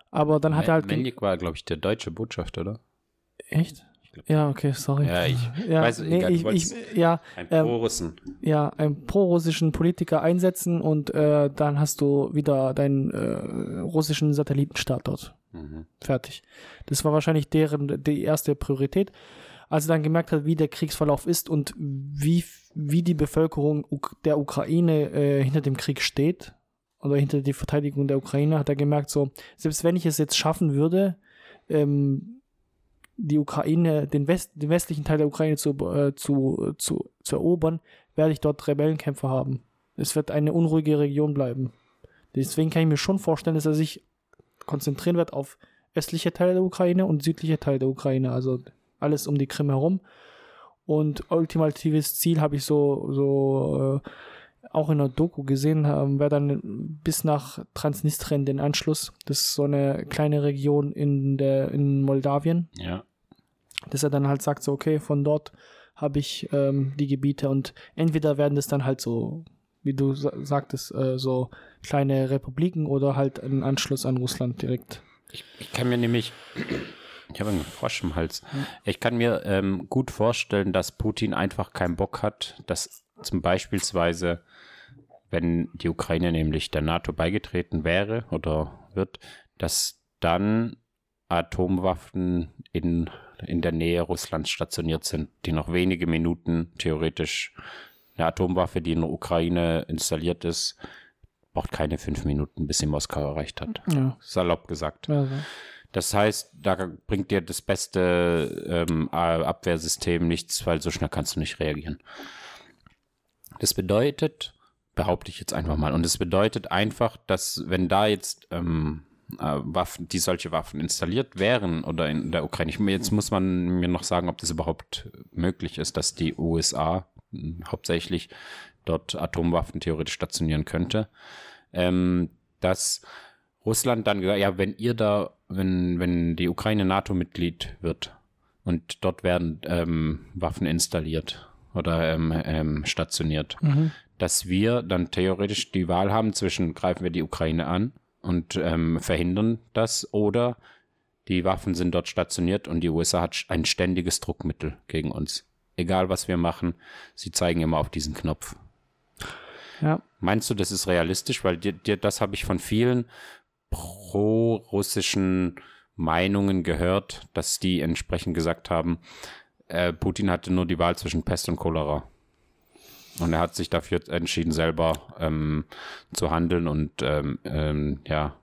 Aber dann hat er halt... Melnik war, glaube ich, der deutsche Botschafter, oder? Echt? Ja, okay, sorry. Ja, ich ja, weiß, nee, egal, ich, ich, ja, Ein Ähm, Pro-Russen. ja, einen pro-russischen Politiker einsetzen und äh, dann hast du wieder deinen äh, russischen Satellitenstaat dort. Mhm. Fertig. Das war wahrscheinlich deren die erste Priorität. Als er dann gemerkt hat, wie der Kriegsverlauf ist und wie, wie die Bevölkerung der Ukraine äh, hinter dem Krieg steht oder hinter die Verteidigung der Ukraine, hat er gemerkt, so, selbst wenn ich es jetzt schaffen würde, ähm, die Ukraine, den, West, den westlichen Teil der Ukraine zu, äh, zu, zu, zu erobern, werde ich dort Rebellenkämpfer haben. Es wird eine unruhige Region bleiben. Deswegen kann ich mir schon vorstellen, dass er sich konzentrieren wird auf östliche Teile der Ukraine und südliche Teile der Ukraine, also alles um die Krim herum. Und ultimatives Ziel habe ich so, so äh, auch in der Doku gesehen, ähm, wäre dann bis nach Transnistrien den Anschluss. Das ist so eine kleine Region in der in Moldawien Ja. Dass er dann halt sagt, so, okay, von dort habe ich ähm, die Gebiete und entweder werden das dann halt so, wie du sa sagtest, äh, so kleine Republiken oder halt ein Anschluss an Russland direkt. Ich, ich kann mir nämlich, ich habe einen Frosch im Hals. Ich kann mir ähm, gut vorstellen, dass Putin einfach keinen Bock hat, dass zum beispielsweise, wenn die Ukraine nämlich der NATO beigetreten wäre oder wird, dass dann Atomwaffen in, in der Nähe Russlands stationiert sind, die noch wenige Minuten theoretisch eine Atomwaffe, die in der Ukraine installiert ist, braucht keine fünf Minuten, bis sie Moskau erreicht hat. Ja. Salopp gesagt. Also, Das heißt, da bringt dir das beste ähm, Abwehrsystem nichts, weil so schnell kannst du nicht reagieren. Das bedeutet, behaupte ich jetzt einfach mal, und das bedeutet einfach, dass wenn da jetzt ähm, äh, Waffen, die solche Waffen installiert wären oder in der Ukraine, ich, jetzt muss man mir noch sagen, ob das überhaupt möglich ist, dass die USA mh, hauptsächlich dort Atomwaffen theoretisch stationieren könnte, ähm, dass Russland dann gesagt, ja, wenn ihr da, wenn, wenn die Ukraine NATO-Mitglied wird und dort werden ähm, Waffen installiert oder ähm, ähm, stationiert, mhm. dass wir dann theoretisch die Wahl haben zwischen greifen wir die Ukraine an und ähm, verhindern das oder die Waffen sind dort stationiert und die USA hat ein ständiges Druckmittel gegen uns. Egal was wir machen, sie zeigen immer auf diesen Knopf. Ja. Meinst du, das ist realistisch? Weil dir, dir das habe ich von vielen pro-russischen Meinungen gehört, dass die entsprechend gesagt haben, äh, Putin hatte nur die Wahl zwischen Pest und Cholera. Und er hat sich dafür entschieden, selber ähm, zu handeln und ähm, ähm, ja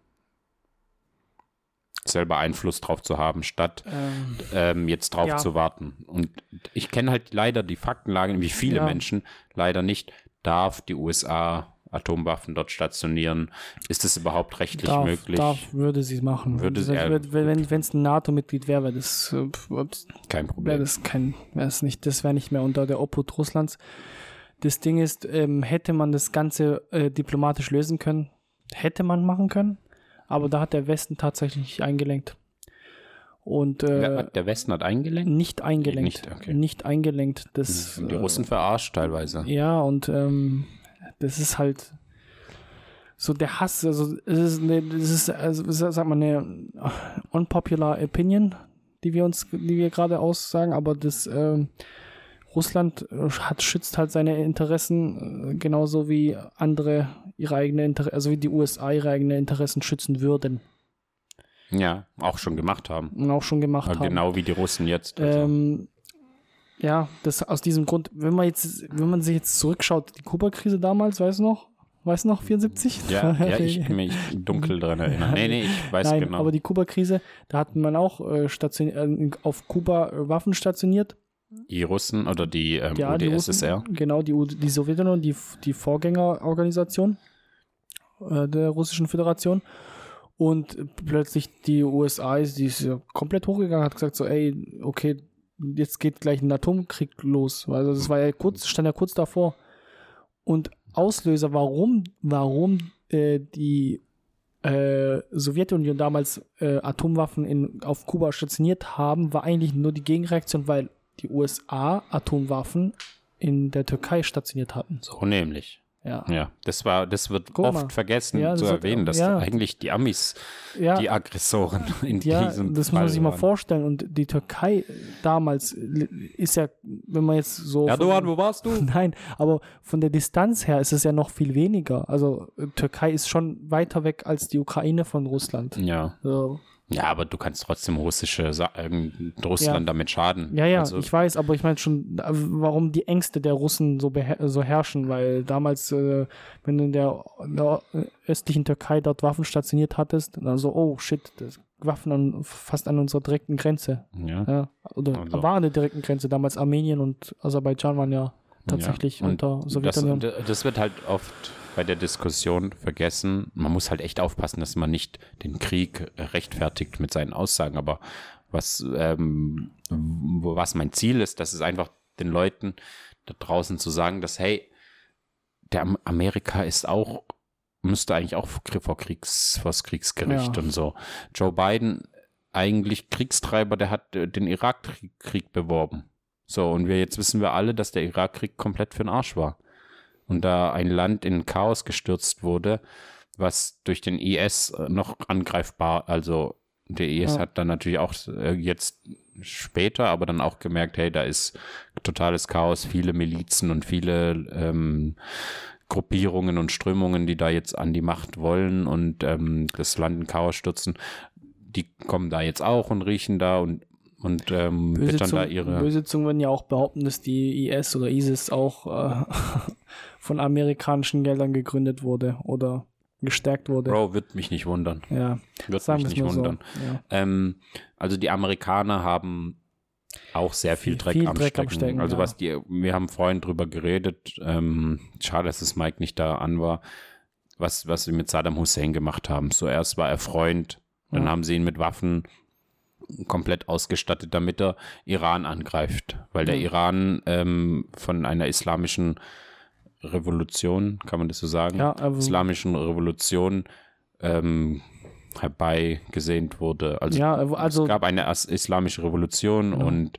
selber Einfluss drauf zu haben, statt Ähm, ähm, jetzt drauf Ja. zu warten. Und ich kenne halt leider die Faktenlage, wie viele Ja. Menschen leider nicht, darf die USA Atomwaffen dort stationieren? Ist es überhaupt rechtlich darf, möglich? darf, würde sie machen. Würde Das sie- äh, wenn es ein NATO-Mitglied wäre, wäre das, äh, ups, Kein wäre Problem. das kein, wäre es nicht, das wäre nicht mehr unter der Obhut Russlands. Das Ding ist, ähm, hätte man das Ganze äh, diplomatisch lösen können, hätte man machen können, aber da hat der Westen tatsächlich nicht eingelenkt. Und äh, der Westen hat eingelenkt? nicht eingelenkt. Nicht, okay. Nicht eingelenkt. Das, Die äh, Russen verarscht teilweise. Ja, und ähm, das ist halt so der Hass, also es ist, eine, das ist also sag mal eine unpopular Opinion, die wir uns, die wir gerade aussagen, aber das ähm, Russland äh, hat schützt halt seine Interessen äh, genauso wie andere ihre eigene Interessen, also wie die USA ihre eigenen Interessen schützen würden Ja, auch schon gemacht haben. und auch schon gemacht Aber haben. genau wie die Russen jetzt. Also. Ähm, ja, das aus diesem Grund, wenn man jetzt, wenn man sich jetzt zurückschaut, die Kuba-Krise damals, weißt du noch? Weißt du noch, 74? ja, ja, ich kann mich dunkel dran erinnern. Nee, nee, ich weiß Nein, genau. aber die Kuba-Krise, da hat man auch äh, äh, auf Kuba Waffen stationiert. Die Russen oder die, ähm, Ja, die UdSSR. Genau, die, U- die Sowjetunion, die, die Vorgängerorganisation äh, der Russischen Föderation. Und plötzlich die USA ist, die ist komplett hochgegangen, hat gesagt so, ey, okay, jetzt geht gleich ein Atomkrieg los. Also das war ja kurz, stand ja kurz davor. Und Auslöser, warum, warum äh, die äh, Sowjetunion damals äh, Atomwaffen in, auf Kuba stationiert haben, war eigentlich nur die Gegenreaktion, weil die USA Atomwaffen in der Türkei stationiert hatten. So nämlich. Ja. Ja, das war, das wird Guck mal. oft vergessen Ja, zu erwähnen, dass ja. eigentlich die Amis Ja, die Aggressoren in ja diesem das muss Fall man sich mal vorstellen. Und die Türkei damals ist ja, wenn man jetzt so. Erdogan, von- wo warst du? Nein, aber von der Distanz her ist es ja noch viel weniger. Also äh, Türkei ist schon weiter weg als die Ukraine von Russland. Ja. So. Ja, aber du kannst trotzdem russische Sa ähm, Russland damit schaden. Ja, ja, Also, ich weiß, aber ich meine schon, äh, warum die Ängste der Russen so, so herrschen, weil damals, äh, wenn du in der, der östlichen Türkei dort Waffen stationiert hattest, dann so, oh shit, das Waffen an, fast an unserer direkten Grenze. ja. Ja, oder Also. war an der direkten Grenze. Damals Armenien und Aserbaidschan waren ja tatsächlich Ja. Unter das, Sowjetunion. das wird halt oft bei der Diskussion vergessen. Man muss halt echt aufpassen, dass man nicht den Krieg rechtfertigt mit seinen Aussagen. Aber was, ähm, was mein Ziel ist, das ist einfach den Leuten da draußen zu sagen, dass, hey, der Am- Amerika ist auch, müsste eigentlich auch vor Kriegs, vor das Kriegsgericht Ja. und so. Joe Biden, eigentlich Kriegstreiber, der hat äh, den Irakkrieg beworben. So, und wir jetzt wissen wir alle, dass der Irakkrieg komplett für den Arsch war. Und da ein Land in Chaos gestürzt wurde, was durch den IS äh, noch angreifbar, also der IS Ja. hat dann natürlich auch äh, jetzt später, aber dann auch gemerkt, hey, da ist totales Chaos, viele Milizen und viele ähm, Gruppierungen und Strömungen, die da jetzt an die Macht wollen und ähm, das Land in Chaos stürzen, die kommen da jetzt auch und riechen da und, und ähm, Böse wittern da Zungen, ihre. böse Zungen würden ja auch behaupten, dass die IS oder ISIS auch äh, von amerikanischen Geldern gegründet wurde oder gestärkt wurde. Bro, wird mich nicht wundern. Ja, Wird sagen mich nicht wundern. so. Ja. Ähm, also die Amerikaner haben auch sehr viel, Viel- Dreck, viel am, Dreck am Stecken. Stecken, Also ja. was die, wir haben vorhin drüber geredet, ähm, schade, dass es Mike nicht da an war, was, was sie mit Saddam Hussein gemacht haben. Zuerst war er Freund, dann Ja. haben sie ihn mit Waffen komplett ausgestattet, damit er Iran angreift. Weil der. Iran ähm, von einer islamischen Revolution, kann man das so sagen? Ja, aber- islamischen Revolution ähm, herbeigesehnt wurde. Also, Ja, also- es gab eine islamische Revolution Genau. und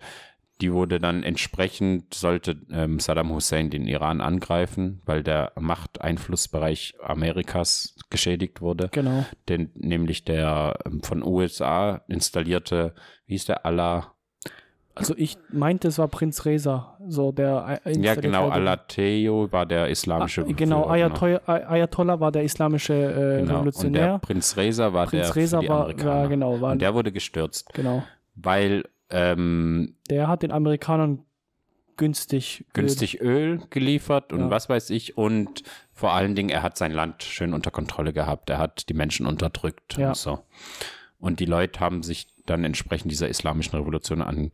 die wurde dann entsprechend, sollte ähm, Saddam Hussein den Iran angreifen, weil der Machteinflussbereich Amerikas geschädigt wurde. Genau. Denn nämlich der ähm, von USA installierte, wie hieß der, Allah, Also ich meinte, es war Prinz Reza, so der äh, ja genau. Alateo war der islamische Ah, Genau, Führer, Ayatollah, Ayatollah war der islamische äh, Genau. Und der Revolutionär. Prinz Reza war Prinz der Reza für die war- Amerikaner. war, genau, war- und der wurde gestürzt, Genau. weil ähm, Der hat den Amerikanern günstig günstig Öl geliefert und Ja. was weiß ich und vor allen Dingen, er hat sein Land schön unter Kontrolle gehabt. Er hat die Menschen unterdrückt Ja. und so. Und die Leute haben sich dann entsprechend dieser islamischen Revolution an,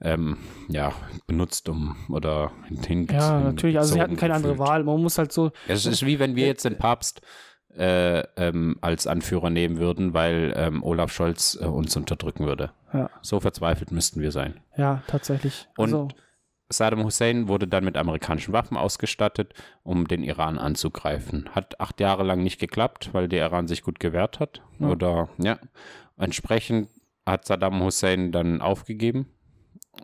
ähm, ja, benutzt, um oder hin Ja, natürlich. Also sie hatten keine andere gefühlt. Wahl. Man muss halt so. Es ist wie wenn wir jetzt den Papst äh, ähm, als Anführer nehmen würden, weil ähm, Olaf Scholz äh, uns unterdrücken würde. Ja, So verzweifelt müssten wir sein. ja tatsächlich. Und also, Saddam Hussein wurde dann mit amerikanischen Waffen ausgestattet, um den Iran anzugreifen. Hat acht Jahre lang nicht geklappt, weil der Iran sich gut gewehrt hat. Ja. Oder ja. Entsprechend hat Saddam Hussein dann aufgegeben,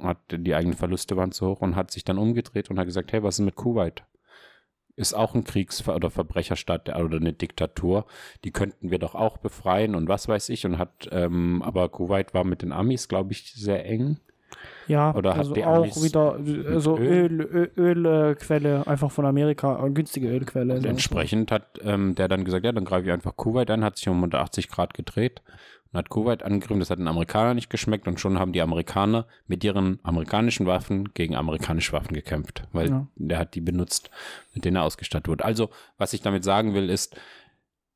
hat die eigenen Verluste waren zu hoch und hat sich dann umgedreht und hat gesagt, hey, was ist mit Kuwait? Ist auch ein Kriegs- oder Verbrecherstaat der- oder eine Diktatur. Die könnten wir doch auch befreien und was weiß ich. Und hat, ähm, aber Kuwait war mit den Amis, glaube ich, sehr eng. Ja, oder hat also auch Amis wieder äh, so Öl? Ölquelle Öl, Ölquelle einfach von Amerika, eine günstige Ölquelle. Und entsprechend hat ähm, der dann gesagt, ja, dann greife ich einfach Kuwait an, hat sich um 180 Grad gedreht und hat Kuwait angegriffen. Das hat den Amerikanern nicht geschmeckt und schon haben die Amerikaner mit ihren amerikanischen Waffen gegen amerikanische Waffen gekämpft, weil Ja. der hat die benutzt, mit denen er ausgestattet wurde. Also, was ich damit sagen will, ist,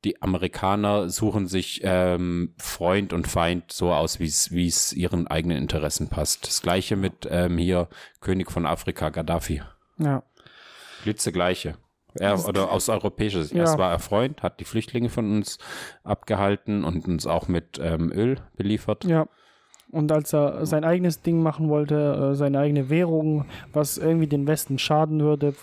die Amerikaner suchen sich ähm, Freund und Feind so aus, wie es ihren eigenen Interessen passt. Das gleiche mit ähm, hier König von Afrika, Gaddafi. Ja, Blitzegleiche. Er, oder aus europäischer Sicht. Ja. Erst war er Freund, hat die Flüchtlinge von uns abgehalten und uns auch mit ähm, Öl beliefert. ja. Und als er sein eigenes Ding machen wollte, äh, seine eigene Währung, was irgendwie den Westen schaden würde,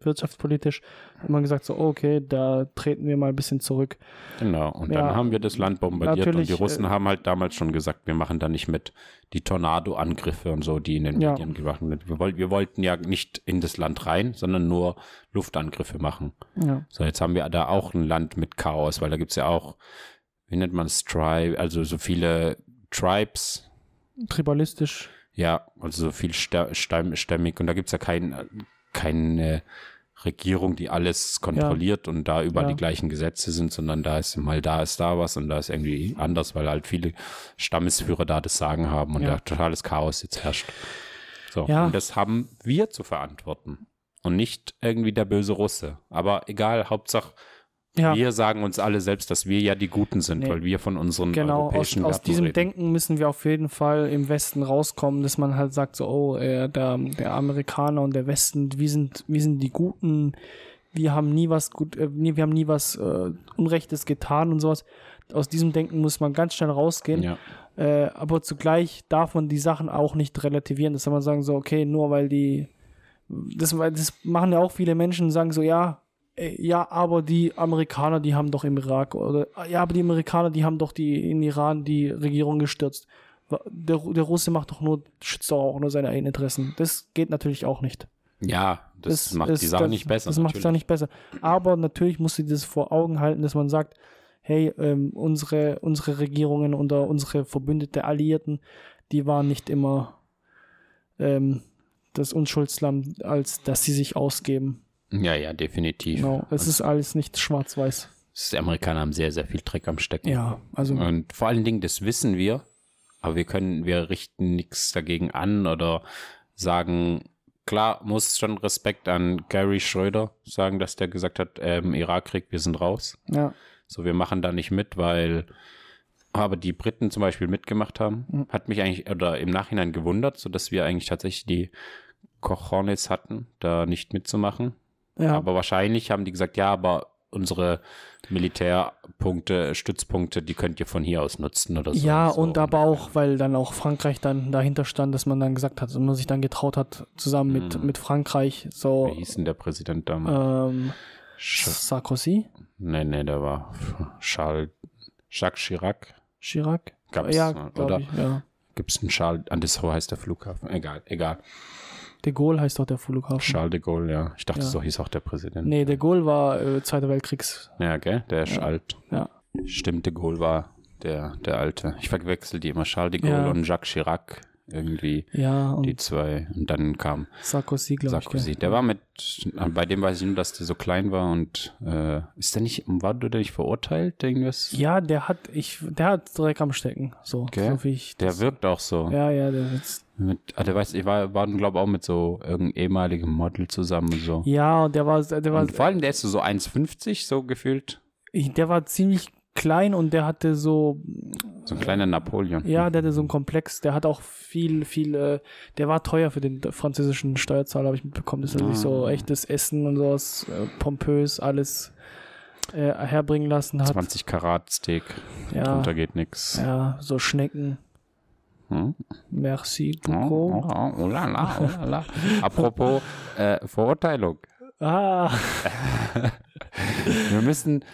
wirtschaftspolitisch, hat man gesagt, so, okay, da treten wir mal ein bisschen zurück. Genau. Und Ja. dann haben wir das Land bombardiert und die Russen äh, haben halt damals schon gesagt, wir machen da nicht mit. Die Tornado-Angriffe und so, die in den Ja. Medien gemacht wurden. Wir, woll wir wollten ja nicht in das Land rein, sondern nur Luftangriffe machen. Ja, So, jetzt haben wir da auch ein Land mit Chaos, weil da gibt es ja auch, wie nennt man es, Tribe, also so viele Tribes, tribalistisch. Ja, also so viel stä- stämm- stämmig und da gibt es ja kein, keine Regierung, die alles kontrolliert und da überall Ja. die gleichen Gesetze sind, sondern da ist mal da ist da was und da ist irgendwie anders, weil halt viele Stammesführer da das Sagen haben und Ja. ja, totales Chaos jetzt herrscht. So, Ja. und das haben wir zu verantworten und nicht irgendwie der böse Russe. Aber egal, Hauptsache Ja, wir sagen uns alle selbst, dass wir ja die Guten sind, Nee. weil wir von unseren genau. Aus, europäischen aus Werten diesem reden. Denken müssen wir auf jeden Fall im Westen rauskommen, dass man halt sagt, so, oh, äh, der, der Amerikaner und der Westen, wir sind, wir sind die Guten, wir haben nie was gut, äh, wir haben nie was äh, Unrechtes getan und sowas. Aus diesem Denken muss man ganz schnell rausgehen. Ja. Äh, aber zugleich darf man die Sachen auch nicht relativieren. Das soll man sagen, so, okay, nur weil die, das, das machen ja auch viele Menschen, sagen so, ja, ja, aber die Amerikaner, die haben doch im Irak, oder, ja, aber die Amerikaner, die haben doch die, in Iran die Regierung gestürzt. Der, der Russe macht doch nur, schützt doch auch nur seine eigenen Interessen. Das geht natürlich auch nicht. ja, das, macht die ist- Sache das- nicht besser. Das macht die Sache nicht besser. Aber natürlich musst du dir das vor Augen halten, dass man sagt, hey, ähm, unsere, unsere Regierungen oder unsere Verbündete Alliierten, die waren nicht immer ähm, das Unschuldslamm, als dass sie sich ausgeben. Ja, ja, definitiv. Genau. Es ist alles nicht schwarz-weiß. Die Amerikaner haben sehr, sehr viel Dreck am Stecken. Ja, also Und vor allen Dingen, das wissen wir, aber wir können, wir richten nichts dagegen an oder sagen, klar muss schon Respekt an Gary Schröder sagen, dass der gesagt hat, ähm, Irakkrieg, wir sind raus. Ja. So, wir machen da nicht mit, weil aber die Briten zum Beispiel mitgemacht haben, Mhm. hat mich eigentlich oder im Nachhinein gewundert, so dass wir eigentlich tatsächlich die Cojones hatten, da nicht mitzumachen. Ja. Aber wahrscheinlich haben die gesagt, ja, aber unsere Militärpunkte, Stützpunkte, die könnt ihr von hier aus nutzen oder so. ja, so. und aber auch, weil dann auch Frankreich dann dahinter stand, dass man dann gesagt hat, und man sich dann getraut hat, zusammen mit, Mhm. mit Frankreich, so Wie hieß denn der Präsident damals? ähm, Sarkozy, nee, nee, der war Charles, Jacques Chirac. Chirac. Gab's, ja, oder? ich, ja. Gibt es einen Charles, an das heißt der Flughafen? Egal, egal. De Gaulle heißt doch der Flughafen. Charles de Gaulle, ja. Ich dachte, Ja. so hieß auch der Präsident. Nee, de Gaulle war äh, Zweiter Weltkriegs. Ja, gell? Der ist Ja. alt. Ja. Stimmt, de Gaulle war der, der Alte. Ich verwechsel die immer. Charles de Gaulle Ja. und Jacques Chirac. Irgendwie Ja, die zwei. Und dann kam Sarkozy, glaube ich. Sarkozy. Der war mit, bei dem weiß ich nur, dass der so klein war und äh, ist der nicht, war der nicht verurteilt, irgendwas? Ja, der hat, ich, der hat Dreck am Stecken. So, Gell? so wie ich. Der wirkt auch so. Ja, ja, der ist. Mit, der weiß, ich war, war glaube auch mit so irgendeinem ehemaligen Model zusammen und so. Ja, und der war, der war, und vor allem, der ist so 1,50 so gefühlt. ich, der war ziemlich klein und der hatte so, So ein kleiner Napoleon. ja, der hatte so einen Komplex. Der hat auch viel, viel, äh, der war teuer für den französischen Steuerzahler, habe ich mitbekommen. Das ist natürlich so Ah. echtes Essen und sowas, äh, pompös, alles äh, herbringen lassen hat. 20 Karat Steak. Ja, Drunter geht nix. ja, so Schnecken. Hm? Merci Oh, beaucoup. oh, oh, la, la, oh, la. Apropos äh, Verurteilung. Ah, Wir müssen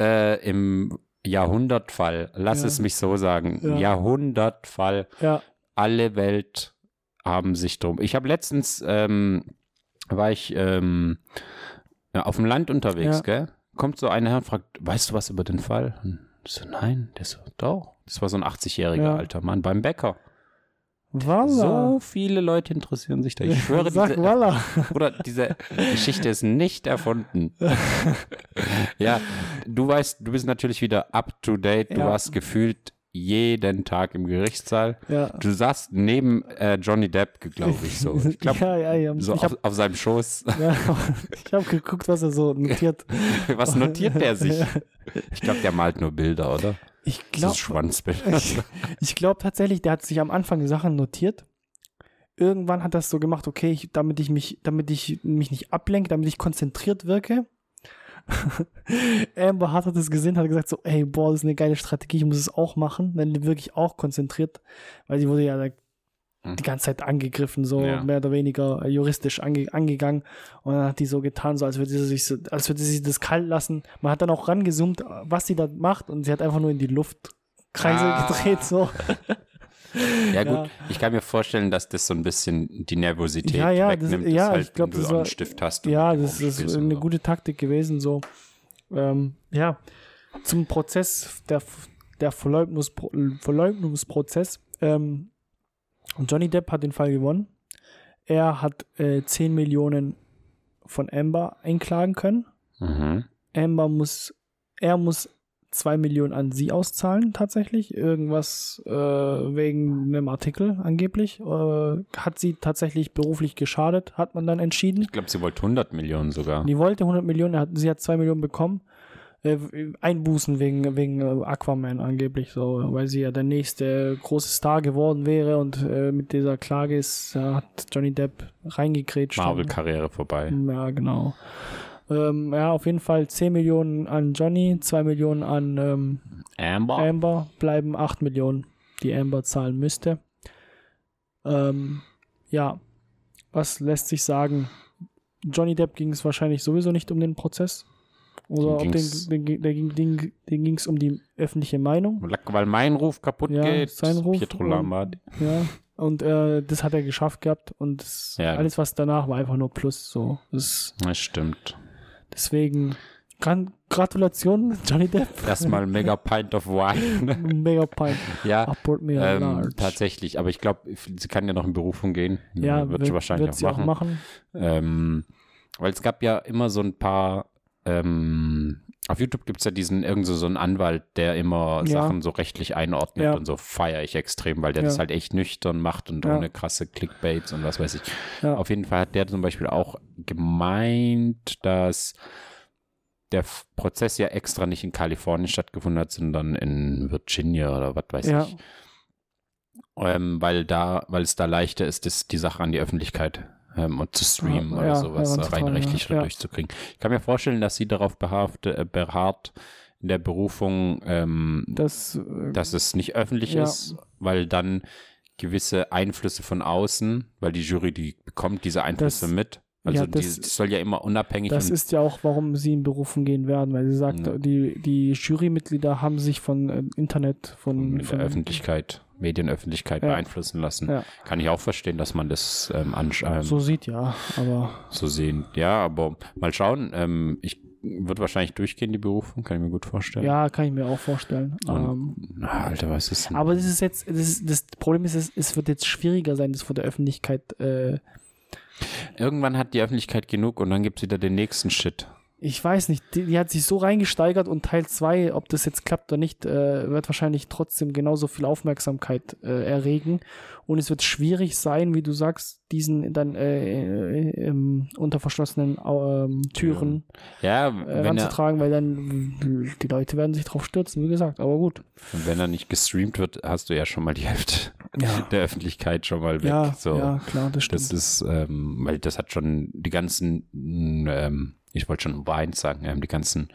äh, im Jahrhundertfall, lass Ja. es mich so sagen, Ja. Jahrhundertfall, ja, alle Welt haben sich drum. Ich habe letztens, ähm, war ich ähm, auf dem Land unterwegs, gell? Kommt so einer her und fragt, weißt du was über den Fall? Und so, nein, der so, doch. Das war so ein 80-jähriger Ja. alter Mann beim Bäcker. Walla. So viele Leute interessieren sich da. Ich schwöre, Sag diese, Walla. oder diese Geschichte ist nicht erfunden. ja, du weißt, du bist natürlich wieder up to date. Du Ja. warst gefühlt jeden Tag im Gerichtssaal. Ja. Du saßt neben äh, Johnny Depp, glaube ich so. Ich glaube, ja, ja, ja. so ich auf, habe auf seinem Schoß. ja, ich hab geguckt, was er so notiert. Was notiert der sich? Ich glaube, der malt nur Bilder, oder? Ich Das glaube Schwanzbild. ich, ich glaub tatsächlich, der hat sich am Anfang die Sachen notiert. Irgendwann hat er es so gemacht, okay, ich, damit ich mich, damit ich mich nicht ablenke, damit ich konzentriert wirke. Amber Hart hat es gesehen, hat gesagt so, ey, boah, das ist eine geile Strategie, ich muss es auch machen. Dann wirklich auch konzentriert, weil sie wurde ja da. Die ganze Zeit angegriffen, so Ja. mehr oder weniger juristisch ange angegangen. Und dann hat die so getan, so als würde sie sich so, als würde sie das kalt lassen. Man hat dann auch rangezoomt, was sie da macht, und sie hat einfach nur in die Luft Kreise Ah. gedreht, so. Ja gut, Ja. ich kann mir vorstellen, dass das so ein bisschen die Nervosität Ja, ja, das- wegnimmt, ja, dass halt, ich glaub, wenn du das so einen war- Stift hast. Ja, das ist eine so. gute Taktik gewesen, so. Ähm, ja, zum Prozess, der, der Verleugnungspro Verleugnungsprozess. Ähm, Johnny Depp hat den Fall gewonnen. Er hat äh, 10 Millionen von Amber einklagen können. Mhm. Amber muss, er muss 2 Millionen an sie auszahlen, tatsächlich. Irgendwas äh, wegen einem Artikel angeblich. Äh, hat sie tatsächlich beruflich geschadet, hat man dann entschieden. Ich glaube, sie wollte 100 Millionen sogar. Die wollte 100 Millionen, hat, sie hat 2 Millionen bekommen. Äh, Einbußen wegen, wegen äh, Aquaman angeblich, so, weil sie ja der nächste große Star geworden wäre und äh, mit dieser Klage ist, äh, hat Johnny Depp reingekrätscht. Marvel-Karriere vorbei. Ja, genau. Ähm, ja, auf jeden Fall 10 Millionen an Johnny, 2 Millionen an ähm, Amber? Amber, bleiben 8 Millionen, die Amber zahlen müsste. Ähm, ja, was lässt sich sagen? Johnny Depp ging es wahrscheinlich sowieso nicht um den Prozess. Oder den, ging's- den, den, den, den, den ging es um die öffentliche Meinung. Weil mein Ruf kaputt Ja, geht. sein Ruf Pietro und- Lombardi. Ja. Und äh, das hat er geschafft gehabt und das, Ja. alles, was danach war, einfach nur Plus. So. Das, Das stimmt. deswegen Gran Gratulation, Johnny Depp. Erstmal mega Pint of Wine. Mega Pint. ja, ähm, tatsächlich. Aber ich glaube, sie kann ja noch in Berufung gehen. Ja, wird sie wahrscheinlich wird sie auch machen. auch machen. Ähm, weil es gab ja immer so ein paar ähm, auf YouTube gibt es ja diesen irgend so, so einen Anwalt, der immer Ja. Sachen so rechtlich einordnet Ja. und so feiere ich extrem, weil der Ja. das halt echt nüchtern macht und ohne krasse Clickbaits und was weiß ich. Auf jeden Fall hat der zum Beispiel auch gemeint, dass der Prozess ja extra nicht in Kalifornien stattgefunden hat, sondern in Virginia oder was weiß ich. Ähm, weil da, weil es da leichter ist, das, die Sache an die Öffentlichkeit ähm, und zu streamen Ja, oder ja, sowas rein rechtlich ja. schon Ja. durchzukriegen. Ich kann mir vorstellen, dass sie darauf beharrt, äh, beharrt in der Berufung, ähm, Das, äh, dass es nicht öffentlich ist, weil dann gewisse Einflüsse von außen, weil die Jury, die bekommt diese Einflüsse Das- mit. Also ja, die, das- die soll ja immer unabhängig Das ist ja auch, warum sie in Berufung gehen werden, weil sie sagt, Ja. die, die Jurymitglieder haben sich von äh, Internet, von, mit von der Öffentlichkeit, Medienöffentlichkeit Ja. beeinflussen lassen. Ja. Kann ich auch verstehen, dass man das ähm, ansch- ähm, so sieht, ja, aber so sehen. Ja, aber mal schauen. Ähm, ich wird wahrscheinlich durchgehen, die Berufung, kann ich mir gut vorstellen. ja, kann ich mir auch vorstellen. Und, Ähm, na, Alter, was ist denn? aber das ist jetzt, das, ist, das Problem ist, es, es wird jetzt schwieriger sein, das vor der Öffentlichkeit äh, Irgendwann hat die Öffentlichkeit genug und dann gibt es wieder den nächsten Shit. Ich weiß nicht, die, die hat sich so reingesteigert und Teil 2, ob das jetzt klappt oder nicht, äh, wird wahrscheinlich trotzdem genauso viel Aufmerksamkeit äh, erregen. Und es wird schwierig sein, wie du sagst, diesen dann äh, äh, ähm, unter verschlossenen ähm, Türen Ja, äh, wenn, ranzutragen, weil dann die Leute werden sich drauf stürzen, wie gesagt. Aber gut. wenn er nicht gestreamt wird, hast du ja schon mal die Hälfte Ja, der Öffentlichkeit schon mal weg. ja, so. ja klar, das stimmt. Das ist, ähm, weil das hat schon die ganzen, ähm, ich wollte schon Vines sagen, ähm, die ganzen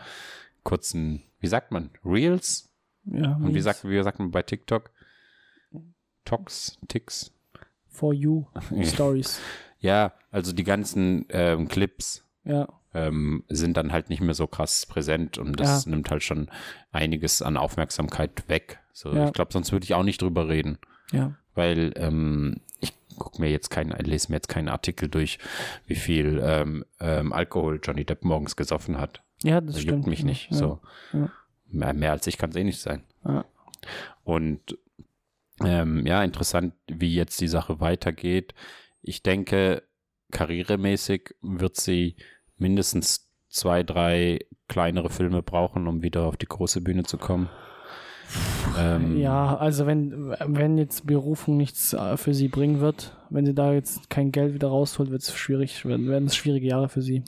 kurzen, wie sagt man, Reels? ja, Und wie sagt, wie sagt man bei TikTok? Tox, Ticks? For you Stories. Ja, also die ganzen ähm, Clips Ja, ähm, sind dann halt nicht mehr so krass präsent und das nimmt halt schon einiges an Aufmerksamkeit weg. So, Ja. Ich glaube, sonst würde ich auch nicht drüber reden, ja. weil ähm, ich gucke mir jetzt keinen, lese mir jetzt keinen Artikel durch, wie viel ähm, ähm, Alkohol Johnny Depp morgens gesoffen hat. Ja, das Das stimmt. juckt mich nicht. Ja. So. Ja. Mehr, mehr als ich kann es eh nicht sein. Ja. Und ähm, ja, interessant, wie jetzt die Sache weitergeht. Ich denke, karrieremäßig wird sie mindestens zwei, drei kleinere Filme brauchen, um wieder auf die große Bühne zu kommen. Ähm, Ja, also wenn, wenn jetzt Berufung nichts äh, für sie bringen wird, wenn sie da jetzt kein Geld wieder rausholt, wird es schwierig, werden, werden es schwierige Jahre für sie.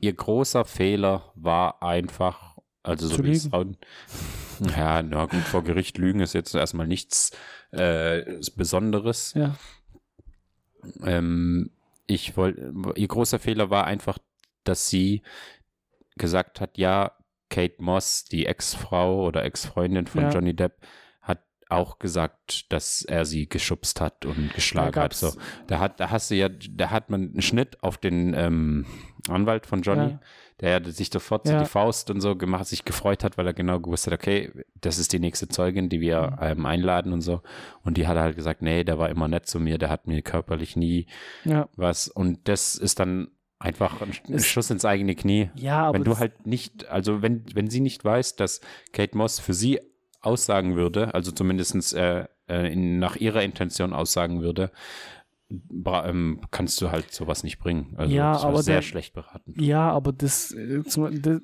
Ihr großer Fehler war einfach, also so wie es ja, na gut, vor Gericht lügen ist jetzt erstmal nichts äh, Besonderes. Ja, Ähm, ich wollte, ihr großer Fehler war einfach, dass sie gesagt hat, ja, Kate Moss, die Ex-Frau oder Ex-Freundin von Ja. Johnny Depp, hat auch gesagt, dass er sie geschubst hat und geschlagen Da hat. So, da hat, da hast du ja, da hat man einen Schnitt auf den ähm, Anwalt von Johnny, Ja. der sich sofort so Ja. die Faust und so gemacht, sich gefreut hat, weil er genau gewusst hat, okay, das ist die nächste Zeugin, die wir Mhm. ähm, einladen und so. Und die hat halt gesagt, nee, der war immer nett zu mir, der hat mir körperlich nie was. Und das ist dann einfach ein, ein Schuss ins eigene Knie. Ja, aber wenn du halt nicht, also wenn, wenn sie nicht weiß, dass Kate Moss für sie aussagen würde, also zumindest äh, äh, nach ihrer Intention aussagen würde, ähm, kannst du halt sowas nicht bringen. Also Ja, das aber sehr der- schlecht beraten. Ja, aber das, äh, das,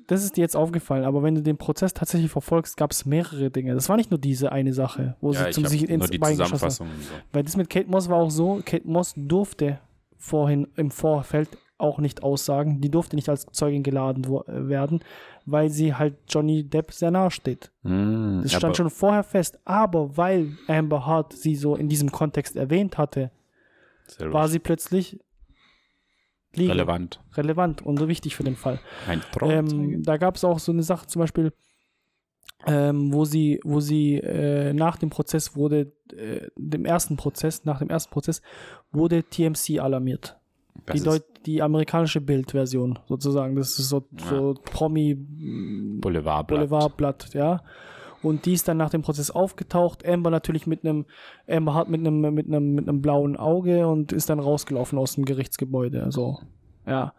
das ist dir jetzt aufgefallen. Aber wenn du den Prozess tatsächlich verfolgst, gab es mehrere Dinge. Das war nicht nur diese eine Sache, wo Ja, sie zum sich ins Bein geschossen und So. Weil das mit Kate Moss war auch so, Kate Moss durfte vorhin im Vorfeld auch nicht aussagen. Die durfte nicht als Zeugin geladen äh, werden, weil sie halt Johnny Depp sehr nahe steht. Mm, Das stand schon vorher fest. Aber weil Amber Hart sie so in diesem Kontext erwähnt hatte, sehr war sie plötzlich legal, relevant. relevant und so wichtig für den Fall. Ein Ähm, da gab es auch so eine Sache zum Beispiel, ähm, wo sie, wo sie äh, nach dem Prozess wurde, äh, dem ersten Prozess, nach dem ersten Prozess, wurde TMC alarmiert. Die, Deut die amerikanische Bildversion sozusagen. Das ist so, so Promi Boulevardblatt. Boulevardblatt, ja. Und die ist dann nach dem Prozess aufgetaucht. Amber natürlich mit einem, Amber hat mit einem, mit einem, mit einem blauen Auge und ist dann rausgelaufen aus dem Gerichtsgebäude. Also, ja.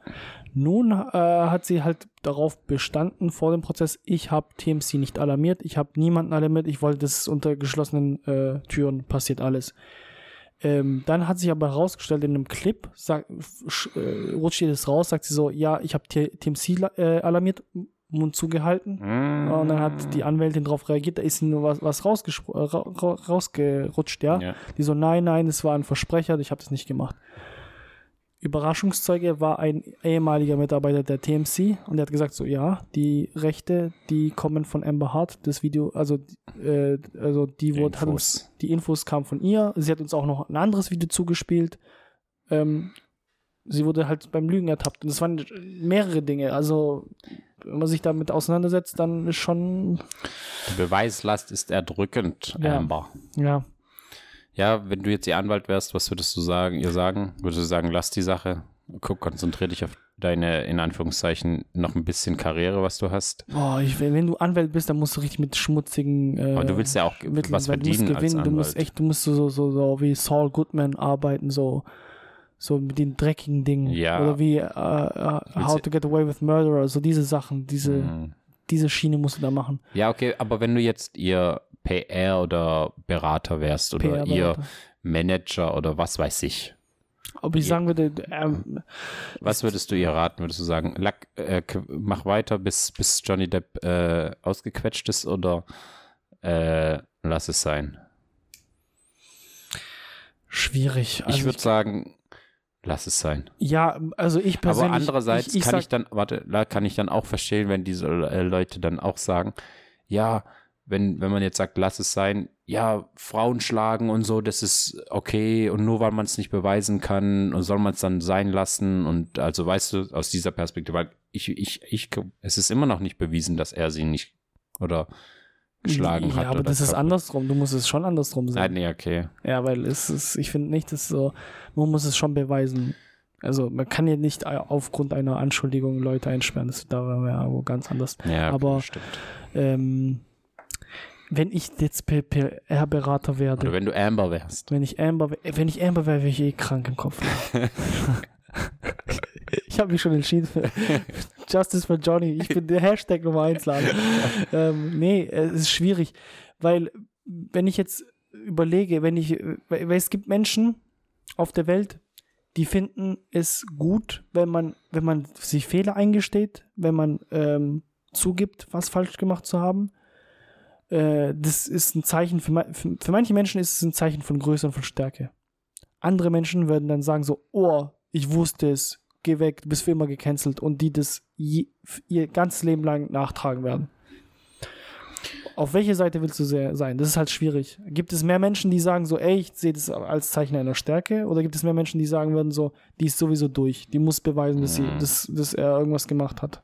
Nun äh, hat sie halt darauf bestanden vor dem Prozess, ich habe TMC nicht alarmiert, ich habe niemanden alarmiert, ich wollte, das unter geschlossenen äh, Türen passiert alles. Ähm, dann hat sich aber herausgestellt, in einem Clip sagt, äh, rutscht ihr das raus, sagt sie so, ja, ich habe TMC äh, alarmiert, Mund zugehalten. Mm. Und dann hat die Anwältin darauf reagiert, da ist nur was, was rausgerutscht, ja? Ja. Die so, nein, nein, es war ein Versprecher, ich habe das nicht gemacht. Überraschungszeuge war ein ehemaliger Mitarbeiter der TMC und der hat gesagt so, ja, die Rechte, die kommen von Amber Hart, das Video, also, äh, also die, wurde, hat uns, Infos. die Infos kamen von ihr, sie hat uns auch noch ein anderes Video zugespielt, ähm, sie wurde halt beim Lügen ertappt und es waren mehrere Dinge, also wenn man sich damit auseinandersetzt, dann ist schon, Die Beweislast ist erdrückend, Ja. Amber. ja, Ja, wenn du jetzt ihr Anwalt wärst, was würdest du sagen, ihr sagen? Würdest du sagen, lass die Sache, guck, konzentrier dich auf deine, in Anführungszeichen, noch ein bisschen Karriere, was du hast. boah, ich, wenn, du Anwalt bist, dann musst du richtig mit schmutzigen äh, Aber du willst ja auch Mitteln was sein. Du musst verdienen als gewinnen, du musst echt, du musst so, so, so, wie Saul Goodman arbeiten, so, so mit den dreckigen Dingen. Ja. Oder wie äh, willst How to Get Away with Murderer, so diese Sachen, diese, Mhm. diese Schiene musst du da machen. Ja, okay, aber wenn du jetzt ihr PR oder Berater wärst oder PR ihr -Berater. Manager oder was weiß ich, Ob ich sagen würde, ähm, was würdest du ihr raten? Würdest du sagen, lack, äh, mach weiter, bis, bis Johnny Depp äh, ausgequetscht ist oder äh, lass es sein? schwierig. Also ich würde sagen, lass es sein. ja, also ich persönlich. Aber andererseits ich, ich kann ich dann, warte, kann ich dann auch verstehen, wenn diese äh, Leute dann auch sagen, ja, wenn, wenn man jetzt sagt, lass es sein, ja, Frauen schlagen und so, das ist okay und nur weil man es nicht beweisen kann, soll man es dann sein lassen und also weißt du, aus dieser Perspektive, weil ich, ich, ich, es ist immer noch nicht bewiesen, dass er sie nicht oder geschlagen ja, hat. aber oder das ist kaputt- andersrum. Du musst es schon andersrum Nein, sagen. nee, okay. Ja, weil es ist, ich finde nicht, dass so, man muss es schon beweisen. Also man kann ja nicht aufgrund einer Anschuldigung Leute einsperren. Das da wäre ja wo ganz anders. Ja, Aber- stimmt. Ähm, wenn ich jetzt PR-Berater werde, Oder wenn du Amber wärst. wenn ich Amber, wenn ich Amber wäre, wäre ich eh krank im Kopf. ich habe mich schon entschieden für Justice for Johnny. Ich bin der Hashtag Nummer 1 Laden. ähm, nee, es ist schwierig, weil wenn ich jetzt überlege, wenn ich, weil es gibt Menschen auf der Welt, die finden es gut, wenn man, wenn man sich Fehler eingesteht, wenn man ähm, zugibt, was falsch gemacht zu haben. Äh, das ist ein Zeichen, für, für, für manche Menschen ist es ein Zeichen von Größe und von Stärke. Andere Menschen würden dann sagen so, oh, ich wusste es, geh weg, du bist für immer gecancelt und die das je, ihr ganzes Leben lang nachtragen werden. Auf welche Seite willst du sein? Das ist halt schwierig. Gibt es mehr Menschen, die sagen so, ey, ich sehe das als Zeichen einer Stärke? Oder gibt es mehr Menschen, die sagen würden so, die ist sowieso durch, die muss beweisen, dass, sie, Mhm. dass, dass er irgendwas gemacht hat?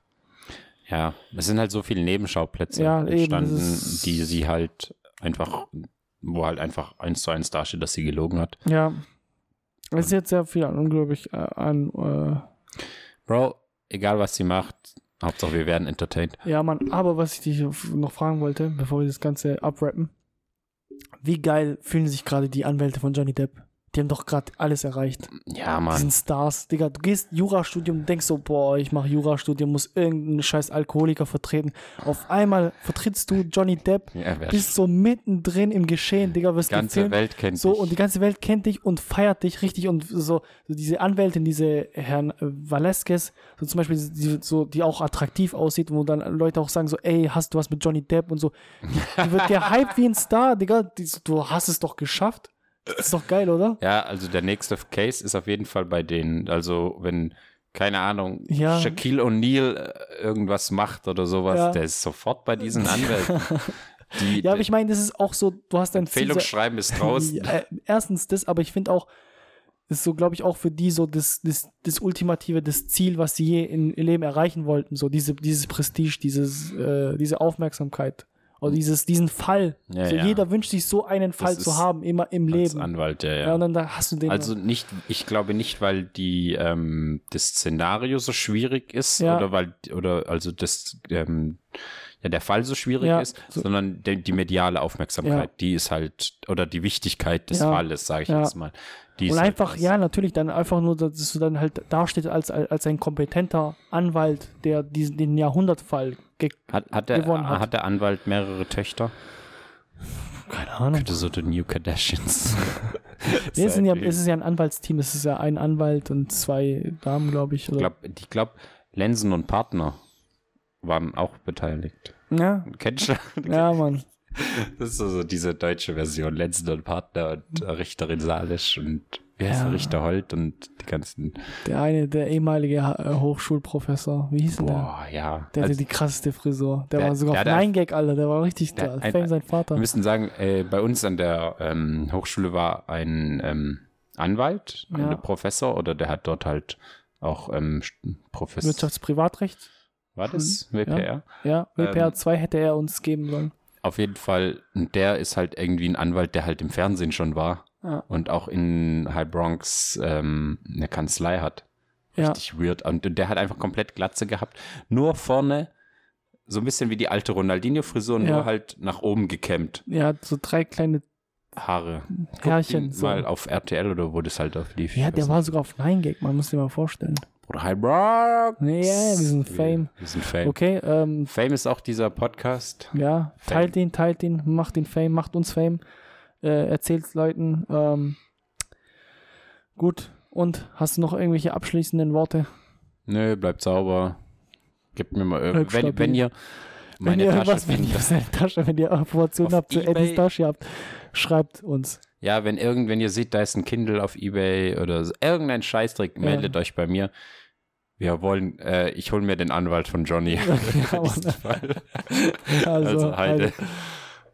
Ja, es sind halt so viele Nebenschauplätze Ja, eben, entstanden, ist- die sie halt einfach, wo halt einfach eins zu eins dasteht, dass sie gelogen hat. Ja. Es ist jetzt sehr viel an, unglaublich äh, an. Äh, Bro, egal was sie macht, Hauptsache wir werden entertained. ja, Mann, aber was ich dich noch fragen wollte, bevor wir das Ganze abrappen, wie geil fühlen sich gerade die Anwälte von Johnny Depp? Die haben doch gerade alles erreicht. Ja, Die Mann. sind Stars. Digga, du gehst Jurastudium und denkst so, boah, ich mache Jurastudium, muss irgendeinen scheiß Alkoholiker vertreten. Auf einmal vertrittst du Johnny Depp, Ja, bist so mittendrin im Geschehen, Digga, wirst die ganze gefilmt. Welt kennt So, dich. und die ganze Welt kennt dich und feiert dich richtig und so, so diese Anwältin, diese Herrn äh, Valesquez, so zum Beispiel, die, so, die auch attraktiv aussieht, wo dann Leute auch sagen so, ey, hast du was mit Johnny Depp und so. Die, die wird gehypt wie ein Star, Digga, die, du hast es doch geschafft. Das ist doch geil, oder? Ja, also der nächste Case ist auf jeden Fall bei denen. Also wenn, keine Ahnung, Ja. Shaquille O'Neal äh, irgendwas macht oder sowas, Ja. der ist sofort bei diesen Anwälten. Die, Ja, aber ich meine, das ist auch so, du hast Ziel. Empfehlungsschreiben ist draußen. Äh, erstens das, aber ich finde auch, das ist so, glaube ich, auch für die so das, das, das Ultimative, das Ziel, was sie je in ihr Leben erreichen wollten. So diese, dieses Prestige, dieses, äh, diese Aufmerksamkeit. Oder dieses, diesen Fall. Ja, so ja. jeder wünscht sich so einen Fall zu ist haben, immer im Leben. Anwalt, ja, ja. Ja, und dann da hast du den. Also nicht, ich glaube nicht, weil die ähm, das Szenario so schwierig ist oder weil oder also das ähm, ja der Fall so schwierig Ja, ist, so- sondern die, die mediale Aufmerksamkeit, Ja. die ist halt oder die Wichtigkeit des Falles, sage ich jetzt mal. Und halt einfach, was. ja, natürlich dann einfach nur, dass du dann halt dasteht als, als ein kompetenter Anwalt, der diesen, den Jahrhundertfall ge Hat, hat, der, gewonnen hat. hat der Anwalt mehrere Töchter? Keine Ahnung. Könnte so die New Kardashians. Nee, es, ja, es ist ja ein Anwaltsteam, es ist ja ein Anwalt und zwei Damen, glaube ich. ich Oder? glaube, ich glaub, Lensen und Partner waren auch beteiligt. ja, Kennst du? ja, Mann. Das ist so so diese deutsche Version. Lenzen und Partner und Richterin Salisch und wie heißt Ja. Richter Holt und die ganzen. Der eine, der ehemalige äh, Hochschulprofessor, wie hieß denn der? Boah, ja. Der hatte Also, die krasseste Frisur. Der, Der- war sogar der auf Nein Gag, Alter. Der war richtig Der- da. Fame sein Vater. wir müssen sagen, äh, bei uns an der ähm, Hochschule war ein ähm, Anwalt, Ja. ein Professor oder der hat dort halt auch ähm, Professor. Wirtschaftsprivatrecht. War das WPR? Ja, Ähm, WPR 2 hätte er uns geben sollen. Auf jeden Fall, und der ist halt irgendwie ein Anwalt, der halt im Fernsehen schon war Ja. und auch in High Bronx ähm, eine Kanzlei hat. Ja. Richtig weird. Und der hat einfach komplett Glatze gehabt. Nur vorne, so ein bisschen wie die alte Ronaldinho-Frisur, Ja. nur halt nach oben gekämmt. Hat so drei kleine Haare. Guck Härchen. So. Mal auf RTL oder wo das halt auf lief. Ja, der war sogar auf Nein Gag, man muss sich mal vorstellen. High Bronx. Ja, wir sind Fame. Wir, sind Fame. Okay, ähm, Fame ist auch dieser Podcast. ja, Fame. teilt ihn, teilt ihn, macht ihn Fame, macht uns Fame, äh, erzählt's Leuten. Ähm, gut, und hast du noch irgendwelche abschließenden Worte? Nö, bleibt sauber. Gebt mir mal Bleib irgend- wenn, wenn ihr Wenn meine ihr Tasche irgendwas, wenn ihr Tasche, wenn ihr Informationen habt zu. Eddies Tasche habt, schreibt uns. Ja, wenn irgend, wenn ihr seht, da ist ein Kindle auf Ebay oder so, irgendein Scheißdreck, meldet euch bei mir. Wir wollen, äh, ich hole mir den Anwalt von Johnny. Ja. Also, Also, Heide. Heide.